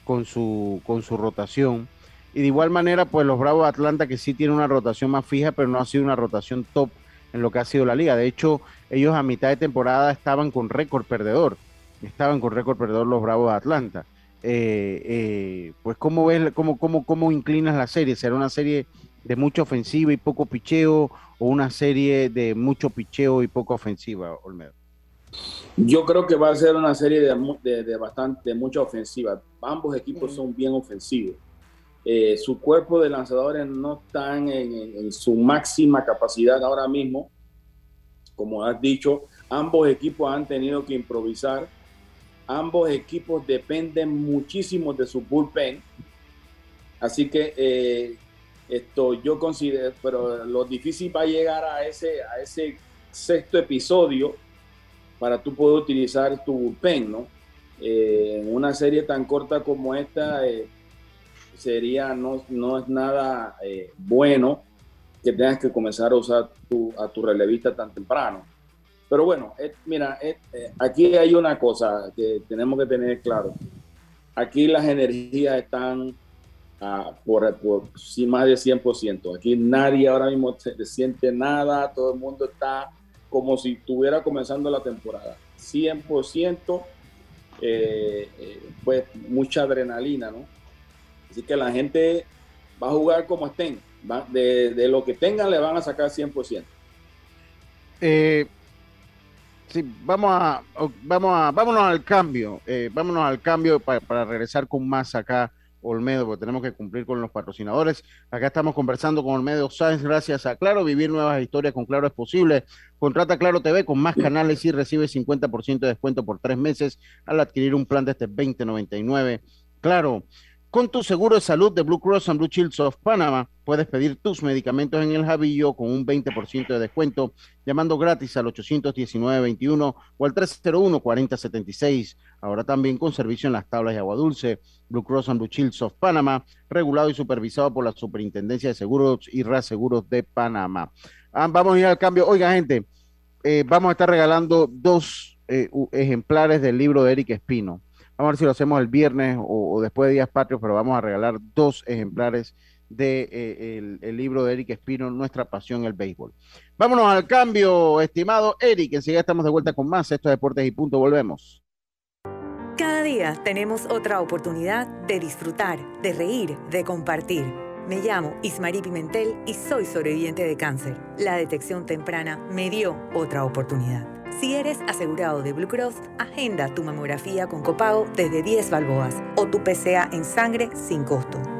S1: con su, con su rotación. Y de igual manera, pues los Bravos de Atlanta, que sí tiene una rotación más fija, pero no ha sido una rotación top en lo que ha sido la liga. De hecho, ellos a mitad de temporada estaban con récord perdedor. Estaban con récord perdedor los Bravos de Atlanta. Eh, eh, pues, ¿cómo ves, cómo, cómo, cómo inclinas la serie? ¿Será una serie de mucha ofensiva y poco picheo o una serie de mucho picheo y poco ofensiva, Olmedo?
S14: Yo creo que va a ser una serie de, de, bastante, de mucha ofensiva. Ambos equipos son bien ofensivos. Eh, su cuerpo de lanzadores no están en, su máxima capacidad ahora mismo. Como has dicho, ambos equipos han tenido que improvisar. Ambos equipos dependen muchísimo de su bullpen. Así que eh, esto yo considero, pero lo difícil va a llegar a ese, a ese sexto episodio para tú poder utilizar tu bullpen, ¿no? Eh, una serie tan corta como esta, sería, no, no es nada eh, bueno que tengas que comenzar a usar tu, a tu relevista tan temprano. Pero bueno, mira, eh, aquí hay una cosa que tenemos que tener claro. Aquí las energías están por, por sí, más de 100%. Aquí nadie ahora mismo se siente nada, todo el mundo está como si estuviera comenzando la temporada. 100%, eh, pues mucha adrenalina, ¿no? Así que la gente va a jugar como estén. de, lo que tengan le van a sacar 100%.
S1: Eh, sí, vamos a, vamos a, vámonos al cambio. Eh, vámonos al cambio para, regresar con más acá. Olmedo, porque tenemos que cumplir con los patrocinadores. Acá estamos conversando con Olmedo Sáenz, gracias a Claro. Vivir nuevas historias con Claro es posible. Contrata Claro TV con más canales y recibe 50% de descuento por tres meses al adquirir un plan de este 2099. Claro, con tu seguro de salud de Blue Cross and Blue Shields of Panama, puedes pedir tus medicamentos en el Javillo con un 20% de descuento, llamando gratis al 819-21 o al 301-4076. Ahora también con servicio en las tablas de agua dulce. Blue Cross and Blue Shields of Panama, regulado y supervisado por la Superintendencia de Seguros y Reaseguros de Panamá. Ah, vamos a ir al cambio. Oiga, gente, eh, vamos a estar regalando dos eh, ejemplares del libro de Eric Espino. A ver si lo hacemos el viernes o, después de Días Patrios, pero vamos a regalar dos ejemplares de eh, el, libro de Eric Espino, Nuestra Pasión el Béisbol. Vámonos al cambio, estimado Eric. Enseguida estamos de vuelta con más. Esto es Deportes y Punto. Volvemos.
S7: Cada día tenemos otra oportunidad de disfrutar, de reír, de compartir. Me llamo Ismarí Pimentel y soy sobreviviente de cáncer. La detección temprana me dio otra oportunidad. Si eres asegurado de Blue Cross, agenda tu mamografía con copago desde 10 balboas o tu PCA en sangre sin costo.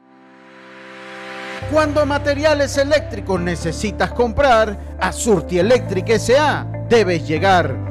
S13: Cuando materiales eléctricos necesitas comprar, a Surti Electric S.A. debes llegar.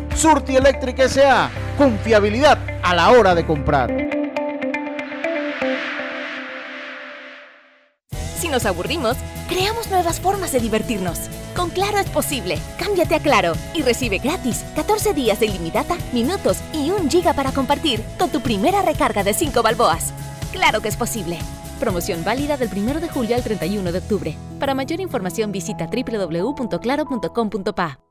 S13: Surti Eléctrica S.A. Confiabilidad a la hora de comprar.
S8: Si nos aburrimos, creamos nuevas formas de divertirnos. Con Claro es posible. Cámbiate a Claro y recibe gratis 14 días de ilimitada, minutos y un giga para compartir con tu primera recarga de 5 balboas. Claro que es posible. Promoción válida del 1 de julio al 31 de octubre. Para mayor información visita www.claro.com.pa.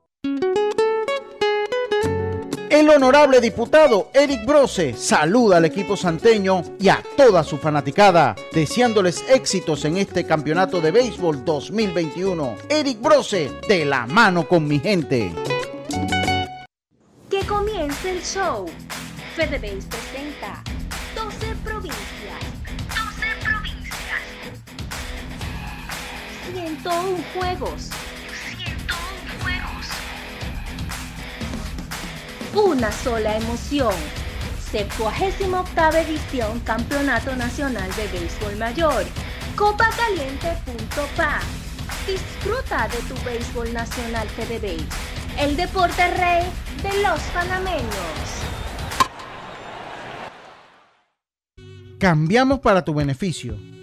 S1: El honorable diputado Eric Brose saluda al equipo santeño y a toda su fanaticada, deseándoles éxitos en este campeonato de béisbol 2021. Eric Brose, de la mano con mi gente.
S10: Que comience el show. FedeBase presenta 12 provincias. 12 provincias. 101 juegos. Una sola emoción. 78 edición Campeonato Nacional de Béisbol Mayor. Copacaliente.pa. Disfruta de tu béisbol nacional FedeBase. El deporte rey de los panameños.
S1: Cambiamos para tu beneficio.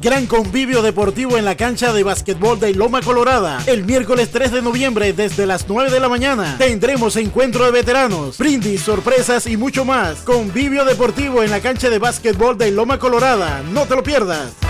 S13: Gran convivio deportivo en la cancha de básquetbol de Loma Colorada. El miércoles 3 de noviembre desde las 9 de la mañana tendremos encuentro de veteranos, brindis, sorpresas y mucho más. Convivio deportivo en la cancha de básquetbol de Loma Colorada. No te lo pierdas.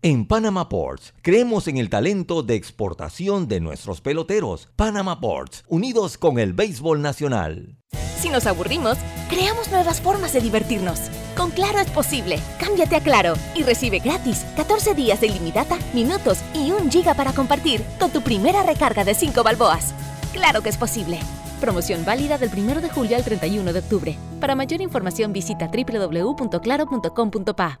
S2: En Panama Ports, creemos en el talento de exportación de nuestros peloteros. Panama Ports, unidos con el béisbol nacional.
S8: Si nos aburrimos, creamos nuevas formas de divertirnos. Con Claro es posible. Cámbiate a Claro y recibe gratis 14 días de ilimitada, minutos y un giga para compartir con tu primera recarga de 5 balboas. Claro que es posible. Promoción válida del 1 de julio al 31 de octubre. Para mayor información visita www.claro.com.pa.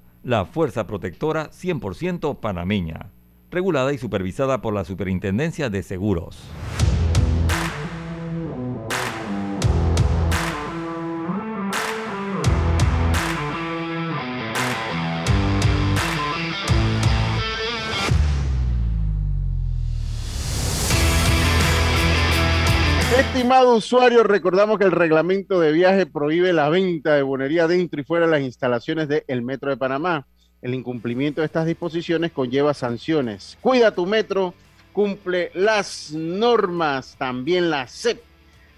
S2: la fuerza protectora 100% panameña. regulada y supervisada por la Superintendencia de Seguros.
S1: Estimado usuario, recordamos que el reglamento de viaje prohíbe la venta de bonería dentro y fuera de las instalaciones del Metro de Panamá. El incumplimiento de estas disposiciones conlleva sanciones. Cuida tu metro, cumple las normas, también la CEP.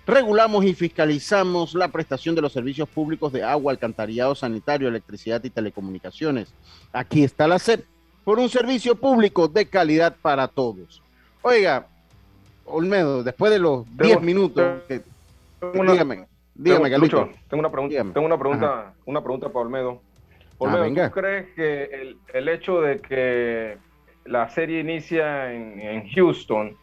S1: Regulamos y fiscalizamos la prestación de los servicios públicos de agua, alcantarillado sanitario, electricidad y telecomunicaciones. Aquí está la CEP, por un servicio público de calidad para todos. Oiga, Olmedo, después de los 10 minutos, dígame, dígame,
S5: tengo, tengo una pregunta, tengo una pregunta, una pregunta para Olmedo. Ah, Olmedo, ¿tú crees que el, el, hecho de que la serie inicia en, en Houston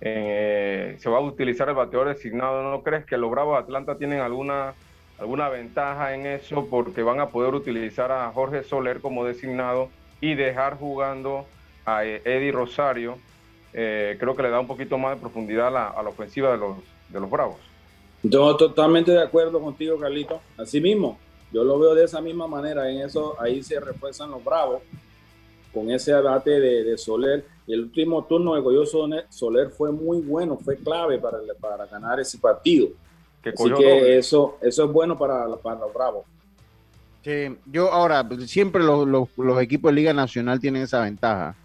S5: eh, se va a utilizar el bateador designado? ¿No crees que los Bravos de Atlanta tienen alguna alguna ventaja en eso porque van a poder utilizar a Jorge Soler como designado y dejar jugando a Eddie Rosario eh, creo que le da un poquito más de profundidad a la, ofensiva de los, de los Bravos.
S14: Yo totalmente de acuerdo contigo, Carlito. Así mismo, yo lo veo de esa misma manera. En eso, ahí se refuerzan los Bravos con ese abate de, Soler. El último turno de Goyo Soler fue muy bueno, fue clave para, para ganar ese partido. Que Así que eso, eso es bueno para, para los Bravos.
S1: yo ahora, siempre los, los equipos de Liga Nacional tienen esa ventaja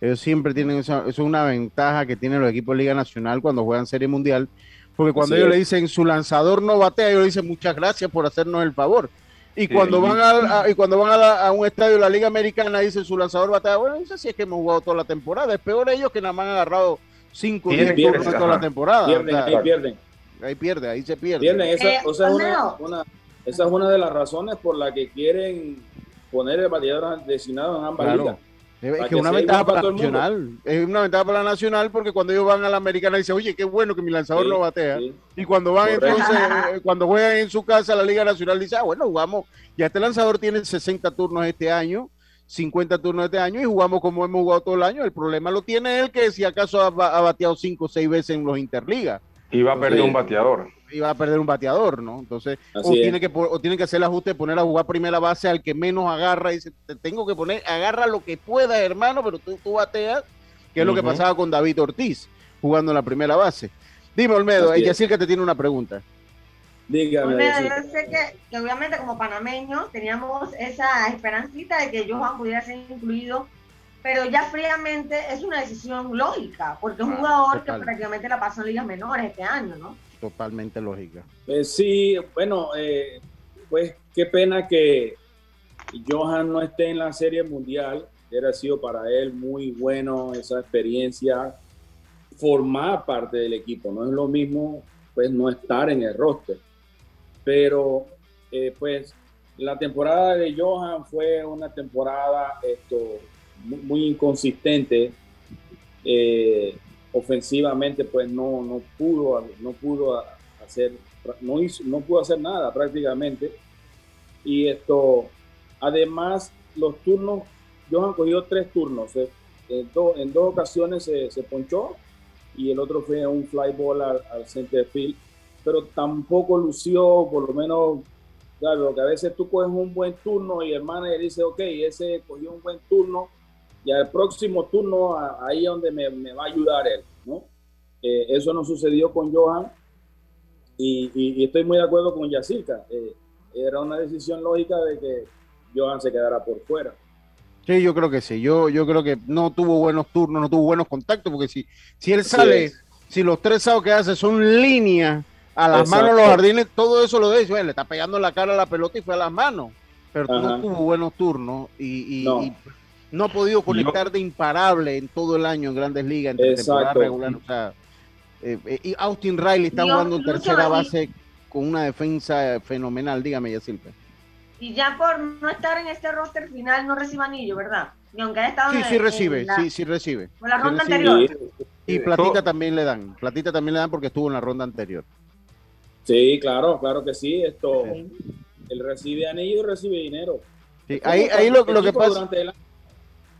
S1: ellos siempre tienen esa, eso es una ventaja que tienen los equipos de Liga Nacional cuando juegan Serie Mundial, porque cuando ellos le dicen su lanzador no batea, ellos dicen muchas gracias por hacernos el favor. Y cuando van a, y cuando van a, un estadio de la Liga Americana dicen su lanzador batea, bueno, no sé si es que hemos jugado toda la temporada, es peor ellos que nada más han agarrado 5 10 turnos toda la temporada.
S14: Pierden, ahí pierden.
S1: Ahí pierde, ahí se pierde.
S14: Pierden, esa, eh, es una, esa es una de las razones por la que quieren poner el bateador designado en ambas ligas.
S1: Es que una ventaja para la nacional. Es una ventaja para la nacional porque cuando ellos van a la americana dicen, oye, qué bueno que mi lanzador no batea. Y cuando van entonces, eh, cuando juegan en su casa la Liga Nacional, dice, ah, bueno, jugamos, ya este lanzador tiene 60 turnos este año, 50 turnos este año y jugamos como hemos jugado todo el año. El problema lo tiene él que si acaso ha, bateado 5 o 6 veces en los Interligas.
S5: Y va a perder un bateador
S1: iba a perder un bateador, ¿no? Entonces, o tiene, que, o tiene que hacer el ajuste, poner a jugar primera base al que menos agarra y dice, te tengo que poner, agarra lo que pueda, hermano, pero tú, tú bateas, que es lo que pasaba con David Ortiz, jugando en la primera base. Dime, Olmedo, ella sí que te tiene una pregunta.
S3: Dígame. Olmedo, yo sé que, obviamente como panameños teníamos esa esperancita de que Johan pudiera ser incluido pero ya fríamente es una decisión lógica, porque es un ah, jugador que prácticamente la pasó en ligas menores este año, ¿no?
S1: Totalmente lógica.
S14: Eh, sí, bueno, eh, pues qué pena que Johan no esté en la Serie Mundial. Hubiera sido para él muy bueno esa experiencia, formar parte del equipo. No es lo mismo, pues, no estar en el roster. Pero, eh, pues, la temporada de Johan fue una temporada esto, muy, inconsistente ofensivamente pues no, no pudo, no pudo hacer, no, hizo, no pudo hacer nada prácticamente. Y esto, además, los turnos, Johan cogió tres turnos. Eh, en, en dos ocasiones se, se, ponchó y el otro fue un fly ball al, al center field, pero tampoco lució, por lo menos, claro, que a veces tú coges un buen turno y el manager dice, ok, ese cogió un buen turno, y al próximo turno ahí es donde me, me, va a ayudar él, ¿no? Eh, eso no sucedió con Johan y, y, estoy muy de acuerdo con Yacirca. Eh, era una decisión lógica de que Johan se quedara por fuera.
S1: Sí, yo creo que sí. Yo, yo creo que no tuvo buenos turnos, no tuvo buenos contactos, porque si, si él sale, si los tres sados que hace son líneas a las manos los jardines, todo eso lo dice, le está pegando la cara a la pelota y fue a las manos. Pero no tuvo buenos turnos y, y no ha podido conectar de imparable en todo el año en Grandes Ligas, temporada regular. O sea, eh, eh, y Austin Riley está jugando en tercera base con una defensa fenomenal, dígame, Yasilpe.
S3: Y ya por no estar en este roster final no recibe anillo, ¿verdad? Ni aunque haya estado
S1: sí, sí recibe, sí, sí recibe. Con la ronda anterior. Y platita también le dan, platita también le dan porque estuvo en la ronda anterior.
S14: Sí, claro, claro que sí. Esto, él recibe anillo y recibe dinero.
S1: Sí, ahí, ahí lo, lo que pasa.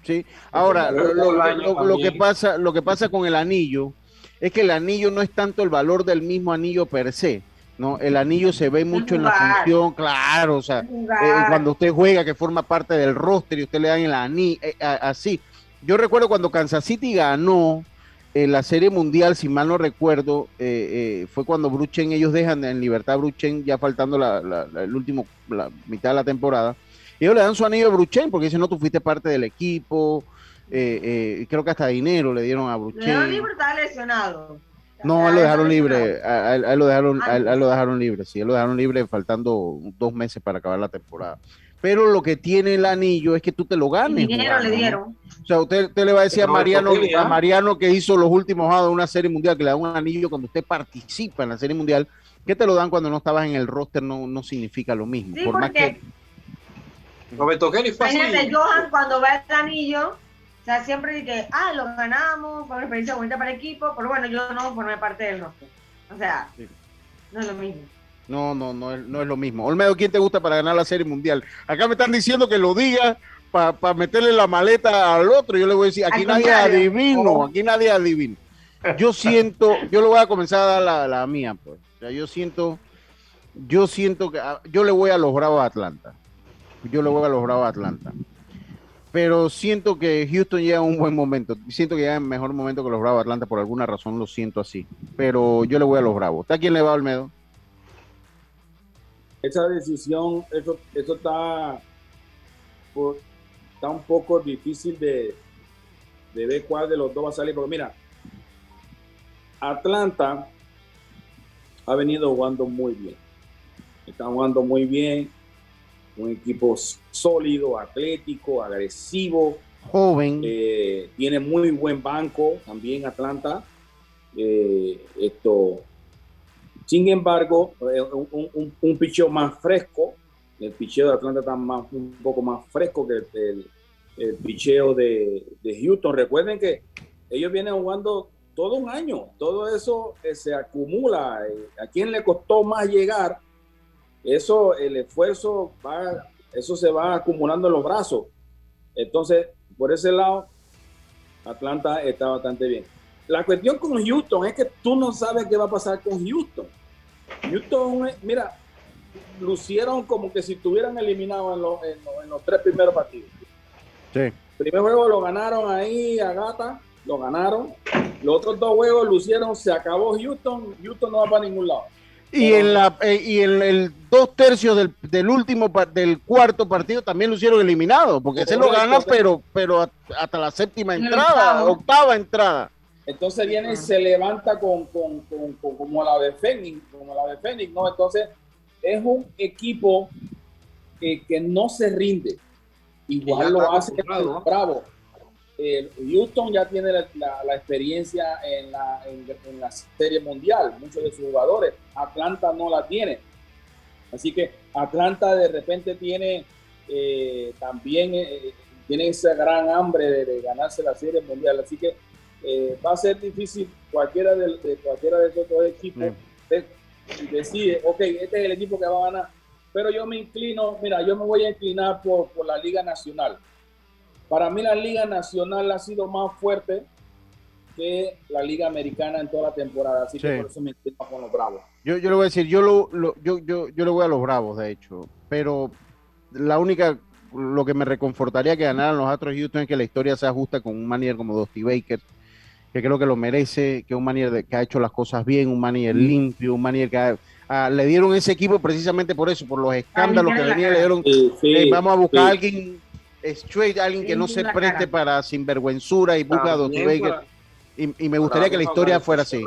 S1: Sí. Ahora, lo, que pasa, lo que pasa con el anillo es que el anillo no es tanto el valor del mismo anillo per se. ¿no? El anillo se ve mucho en la función, claro, o sea, eh, cuando usted juega que forma parte del roster y usted le dan el anillo, eh, así. Yo recuerdo cuando Kansas City ganó en la Serie Mundial, si mal no recuerdo, fue cuando Bruchen, ellos dejan en libertad a Bruchen, ya faltando la, el último, la mitad de la temporada, ellos le dan su anillo a Bruchen porque dicen, no, tú fuiste parte del equipo. Eh, eh, creo que hasta dinero le dieron a Bruchen. Le dieron
S3: libre, estaba lesionado.
S1: No, él lo dejaron libre, a, él, lo dejaron, a él, lo dejaron libre, sí, él lo dejaron libre faltando dos meses para acabar la temporada. Pero lo que tiene el anillo es que tú te lo ganes.
S3: dinero le dieron.
S1: O sea, usted, le va a decir a Mariano, a Mariano que hizo los últimos de una serie mundial, que le da un anillo cuando usted participa en la serie mundial, que te lo dan cuando no estabas en el roster no, no significa lo mismo.
S3: Sí, por más que
S4: Roberto Kelly fue
S3: así. Johan cuando ve el anillo, o sea, siempre dice, ah, lo ganamos, fue una experiencia bonita para el equipo, pero bueno, yo no formé parte del roster. O sea, no es lo mismo.
S1: No, no, no es, no es lo mismo. Olmedo, ¿quién te gusta para ganar la Serie Mundial? Acá me están diciendo que lo diga para meterle la maleta al otro. Yo le voy a decir, aquí nadie adivino, aquí nadie adivina. Yo siento, yo le voy a comenzar a dar la, la mía, pues. O sea, yo siento, yo siento que yo le voy a los Bravos de Atlanta yo le voy a los Bravos Atlanta. Pero siento que Houston llega en un buen momento. Siento que llega en mejor momento que los Bravos Atlanta. Por alguna razón lo siento así. Pero yo le voy a los Bravos. ¿Está quién le va, Olmedo?
S14: Esa decisión, eso, eso está, está un poco difícil de, de ver cuál de los dos va a salir. Porque mira, Atlanta ha venido jugando muy bien. Está jugando muy bien un equipo sólido, atlético, agresivo.
S1: Joven.
S14: Eh, tiene muy buen banco también Atlanta. Eh, esto, sin embargo, eh, un, un, picheo más fresco. El picheo de Atlanta está más, un poco más fresco que el, el, picheo de, de, Houston. Recuerden que ellos vienen jugando todo un año. Todo eso se acumula. ¿A quién le costó más llegar? Eso, el esfuerzo va, eso se va acumulando en los brazos. Entonces, por ese lado, Atlanta está bastante bien. La cuestión con Houston es que tú no sabes qué va a pasar con Houston. Houston, mira, lucieron como que si estuvieran eliminados en, los tres primeros partidos.
S1: Sí.
S14: primer juego lo ganaron ahí a Gata, lo ganaron. Los otros dos juegos lucieron, se acabó Houston, Houston no va para ningún lado.
S1: Y en la eh, y en el dos tercios del, del, último del cuarto partido también lo hicieron eliminado, porque se lo gana, pero pero hasta la séptima entrada, octava entrada.
S14: Entonces viene y se levanta con, con, con, como la de Fénix, como la de Fénix, ¿no? Entonces es un equipo que, que no se rinde. Igual lo hace Bravo. Eh, Houston ya tiene la, experiencia en la, en, la, serie mundial, muchos de sus jugadores. Atlanta no la tiene. Así que Atlanta de repente tiene eh, también eh, tiene esa gran hambre de, ganarse la serie mundial. Así que va a ser difícil cualquiera de, cualquiera de esos dos equipos mm. decide, ok, este es el equipo que va a ganar. Pero yo me inclino, mira, yo me voy a inclinar por, por la Liga Nacional para mí la Liga Nacional ha sido más fuerte que la Liga Americana en toda la temporada, así que por eso me inclino con los Bravos.
S1: Yo, yo le voy a decir, yo, lo, yo, yo, yo le voy a los Bravos, de hecho, pero la única, lo que me reconfortaría que ganaran los Astros Houston es que la historia sea justa con un manager como Dusty Baker, que creo que lo merece, que es un manager que ha hecho las cosas bien, un manager limpio, un manager que ah, le dieron ese equipo precisamente por eso, por los escándalos que venía, le dieron, vamos a buscar a alguien straight, alguien que no se preste para sinvergüenzura y busca a Baker. Y, me gustaría que la historia fuera así.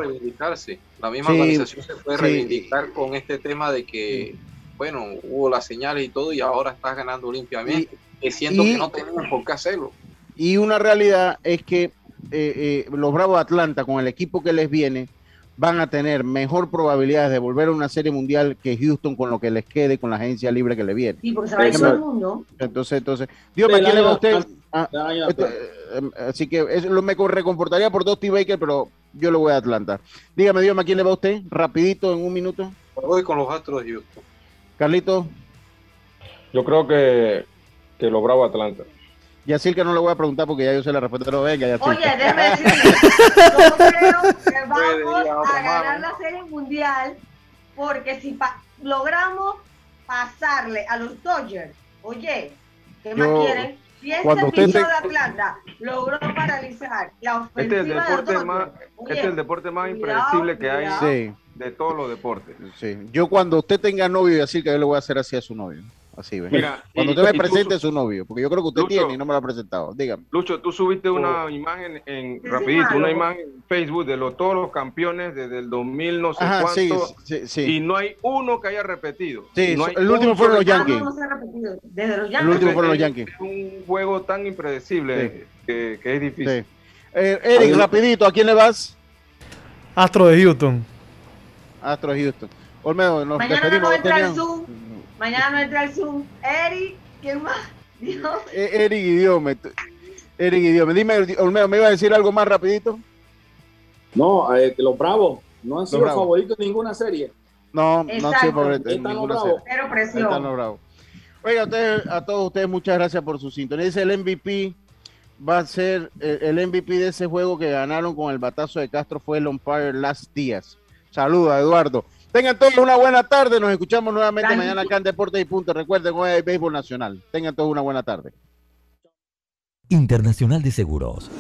S4: La misma organización se puede reivindicar con este tema de que, bueno, hubo las señales y todo y ahora estás ganando limpiamente. Y, siento que no tenemos por qué hacerlo.
S1: Y una realidad es que eh, eh, los Bravos de Atlanta, con el equipo que les viene, van a tener mejor probabilidades de volver a una serie mundial que Houston con lo que les quede con la agencia libre que le viene.
S3: Sí, porque se va a ir el mundo.
S1: Entonces, entonces, Dios, ¿a quién le va a usted? Ah, em, así que eso lo me reconfortaría por Dusty Baker, pero yo lo voy a Atlanta. Dígame, Dios, ¿a quién le va a usted? Rapidito, en un minuto.
S4: Voy con los Astros de Houston.
S1: Carlito.
S5: Yo creo que, que lo Bravo Atlanta.
S1: Y así que no le voy a preguntar porque ya yo sé la respuesta, pero venga, ya
S3: Oye, déjame decirle, yo creo que vamos a ganar la serie mundial porque si logramos pasarle a los Dodgers, oye, ¿qué más quieren? Si este piso de Atlanta logró paralizar la ofensiva
S5: este es el deporte más, este es el deporte más impredecible que hay de todos los deportes.
S1: Sí. Yo cuando usted tenga novio y así que yo le voy a hacer así a su novio. Así ve. Mira, Cuando usted me presente su novio, porque yo creo que usted tiene y no me lo ha presentado. Dígame.
S5: Lucho, tú subiste una oh. imagen en rapidito, una imagen en Facebook de los, todos los campeones desde el 2000 no sé cuánto. y no hay uno que haya repetido.
S1: Sí, el último fueron los Yankees.
S3: Desde los
S1: Yankees. El último fueron los Yankees.
S5: Es un juego tan impredecible que, que, es difícil.
S1: Eh, Eric, rapidito, ¿a quién le vas?
S6: Astro de Houston.
S1: Astro de Houston. Olmedo, nos
S3: Mañana despedimos. No. Mañana no entra el Zoom. Eric, ¿quién más? Dios.
S1: Eh, Eric Idiome. Eric Idiome. Dime, Olmedo, ¿me iba a decir algo más rapidito?
S14: No, eh, que los Bravos no han sido favoritos en ninguna serie.
S1: No, no han sido favoritos
S3: en ninguna serie. Pero presión. Están los Bravos.
S1: Oiga, a todos ustedes, muchas gracias por su sintonía. Dice el MVP va a ser el MVP de ese juego que ganaron con el batazo de Castro fue el umpire Last Díaz. Saluda, Eduardo. Tengan todos una buena tarde. Nos escuchamos nuevamente mañana acá en Deportes y Punto. Recuerden, hoy hay béisbol nacional. Tengan todos una buena tarde.
S2: Internacional de Seguros